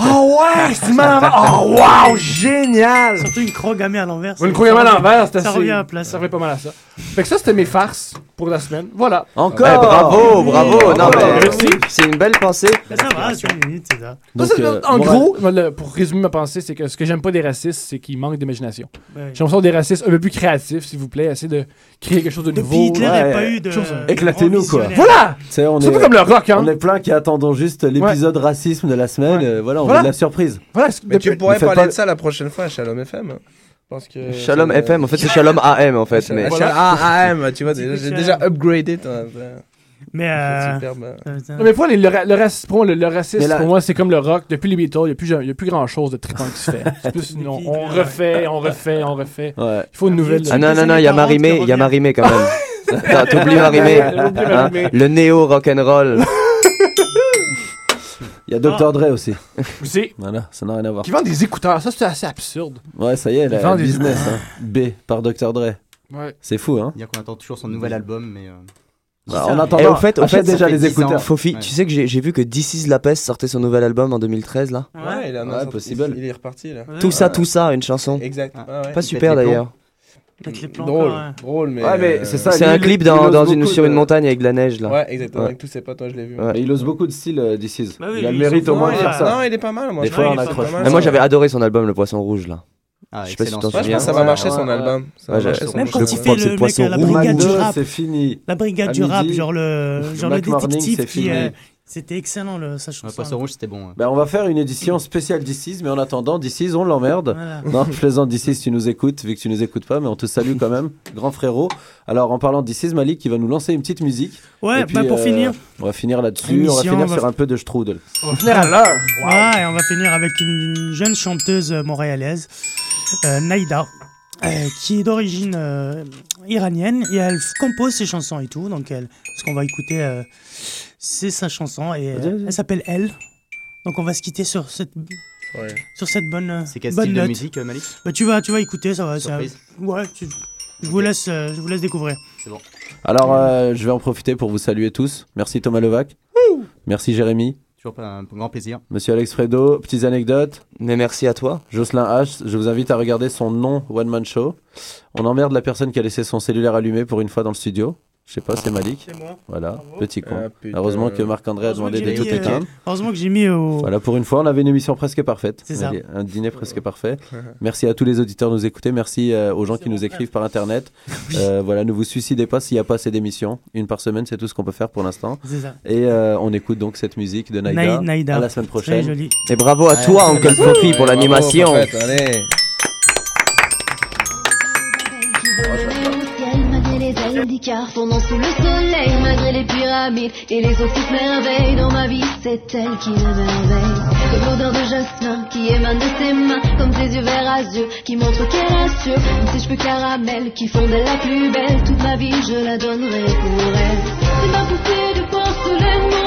C: oh ouais, c'est mal à l'envers. Oh wow, génial!
K: Surtout une croix gammée à l'envers.
C: Une
K: ça-
C: croix
K: ça
C: gammée à
K: revient-
C: l'envers, c'était
K: Ça
C: assez-
K: revient à la place.
C: Ça ferait pas mal à ça. Fait que ça, c'était mes farces pour la semaine. Voilà.
B: Encore
G: Ouais, bravo, bravo.
C: Oui.
G: Non, mais
C: Merci.
G: c'est une belle pensée.
K: Mais ça va, c'est une minute, c'est ça.
B: Donc,
C: c'est-
B: euh,
C: en gros, pour résumer ma pensée, c'est que ce que j'aime pas des racistes, c'est qu'ils manquent d'imagination.
K: Ouais.
C: J'aimerais ça des racistes un peu plus créatifs, s'il vous plaît. Essayez de créer quelque chose de
K: Depuis
C: nouveau.
K: Hitler, il n'y a pas eu de.
C: Chose-
B: Éclatez-nous, quoi.
C: Voilà! C'est
B: est,
C: un peu comme le rock, hein?
B: on est plein qui attendons juste l'épisode racisme de la semaine. euh, voilà, on
C: Voilà.
B: veut de la surprise.
C: Voilà,
I: Mais
C: depuis-
I: tu pourrais parler de ça la prochaine fois à Shalom FM. Pense que
G: Shalom
I: ça-
G: FM, en fait c'est Shalom AM en fait. Mais...
I: Shalom AM, tu vois, j'ai déjà upgradé.
K: Mais. Euh...
C: Non, mais pour les- le, le racisme, pour moi, le, le racisme,
B: Mais la-
C: pour moi, c'est comme le rock. Depuis les Beatles, il n'y a, plus- il y a plus grand chose de trippant qui se fait. C'est plus, on, refait, on refait, on refait.
B: Ouais.
C: Il faut une nouvelle.
G: Ah non, non, non, il y a Marimé, il y a Marimé quand même. T'oublies Marimé. Hein,
C: Marimé.
G: Le néo rock'n'roll.
B: Il y a Dr. Dre aussi.
C: Aussi,
B: Voilà, ça n'a rien à voir.
C: qui vend des écouteurs. Ça, c'est assez absurde.
B: Ouais, ça y est, la
C: des-
B: business. hein. B par Dr. Dre.
C: Ouais.
B: C'est fou, hein
F: Dire qu'on attend toujours son nouvel album, mais. euh,
B: Bah. En attendant,
G: Et au fait- au fait,
B: déjà
F: fait
B: les
F: 10 ans.
B: écouteurs.
G: Fofi,
F: Ouais.
G: tu sais que j'ai vu que This is La Peste sortait son nouvel album en 2013 là.
I: Ouais, il a
B: Ouais, possible.
I: Il est reparti là.
G: Tout ça, tout ça, une chanson.
I: Exact.
F: Ah.
I: Ah ouais.
G: Pas super d'ailleurs.
K: Avec les plans.
I: Drôle,
K: encore, ouais.
I: drôle, mais.
B: Ouais, mais
I: euh,
B: c'est ça.
G: C'est
B: lui,
G: un clip dans, dans une, sur
B: de-
G: une montagne avec de la neige là.
I: Ouais, exactement.
G: Ouais.
I: Avec tous ses potes, je l'ai vu.
B: Mais il ose beaucoup de style euh, This Is.
K: Bah oui,
B: il a le
K: ils
B: mérite au moins de faire ça.
I: non, il est pas mal. Moi,
B: Des fois, on accroche.
G: Mais moi j'avais adoré son album Le Poisson Rouge là.
F: Ah,
G: Je sais pas si
F: excellent.
G: t'en
I: Ouais, je
G: souviens.
I: pense que ça marcher
B: ouais,
I: son album.
K: Même
I: album.
K: quand il
G: Le
K: fait
G: poisson-
K: le mec
G: poisson
K: la
G: rouge.
K: brigade du
B: Magnus,
K: rap.
B: c'est fini.
K: La brigade du rap, genre le, détective qui. C'était excellent le, sa
F: Ouais,
K: chanson.
F: Poisson Rouge, c'était bon. ouais.
B: Ben, on va faire une édition spéciale This mais en attendant, This on l'emmerde.
K: Voilà.
B: Non, je plaisante tu nous écoutes, vu que tu nous écoutes pas, mais on te salue quand même, grand frérot. Alors, en parlant de Is, Malik, qui va nous lancer une petite musique.
K: Ouais,
B: Et puis,
K: bah pour
B: euh,
K: finir.
B: On va finir là-dessus, on va
K: Émission,
B: finir
K: on va
B: sur un peu de Strudel.
C: On va finir à l'heure.
K: Ouais, et on va finir avec une jeune chanteuse montréalaise, euh, Naïda, euh, qui est d'origine euh, iranienne et elle f- compose ses chansons et tout. Donc, elle, ce qu'on va écouter, euh, c'est sa chanson et euh, elle s'appelle Elle. Donc, on va se quitter sur cette,
I: Ouais.
K: sur cette bonne, euh,
F: C'est quel
K: bonne
F: style de
K: note.
F: musique, euh, Malik
K: Bah, tu vas, tu vas écouter, ça va. Ouais, tu- je vous laisse, euh, je vous laisse découvrir.
F: C'est bon.
B: Alors, euh, je vais en profiter pour vous saluer tous. Merci Thomas Levac. Merci Jérémy.
F: Toujours pas un grand plaisir.
B: Monsieur Alex Fredo, petites anecdotes.
G: Mais merci à toi.
B: Jocelyn H, je vous invite à regarder son non one-man show. On emmerde la personne qui a laissé son cellulaire allumé pour une fois dans le studio. Je sais pas, c'est Malik.
K: C'est moi.
B: Voilà, petit con.
I: Ah.
B: Heureusement que Marc-André a demandé
K: que
B: de
K: j'ai
B: tout
K: euh,
B: éteindre.
K: Heureusement que j'ai mis au.
B: Voilà, pour une fois, on avait une émission presque parfaite.
K: C'est ça.
B: Allez, Un dîner presque parfait. Merci à tous les auditeurs de nous écouter. Merci euh, aux gens qui nous écrivent par Internet. Euh, voilà, ne vous suicidez pas s'il n'y a pas assez d'émissions. Une par semaine, c'est tout ce qu'on peut faire pour l'instant.
K: C'est ça.
B: Et euh, on écoute donc cette musique de Naïda.
K: Naï- Naïda.
B: À la semaine
K: Très
B: prochaine.
K: joli.
G: Et bravo à
B: Ouais,
G: toi, Uncle. Fofi, pour l'animation.
N: d'Icar fondant sous le soleil Malgré les pyramides et les autres merveilles Dans ma vie c'est elle qui m'émerveille Comme l'odeur de jasmin qui émane de ses mains Comme ses yeux verts azur qui montrent qu'elle assure. Comme ses cheveux caramel qui font d'elle la plus belle Toute ma vie je la donnerai pour elle. C'est ma de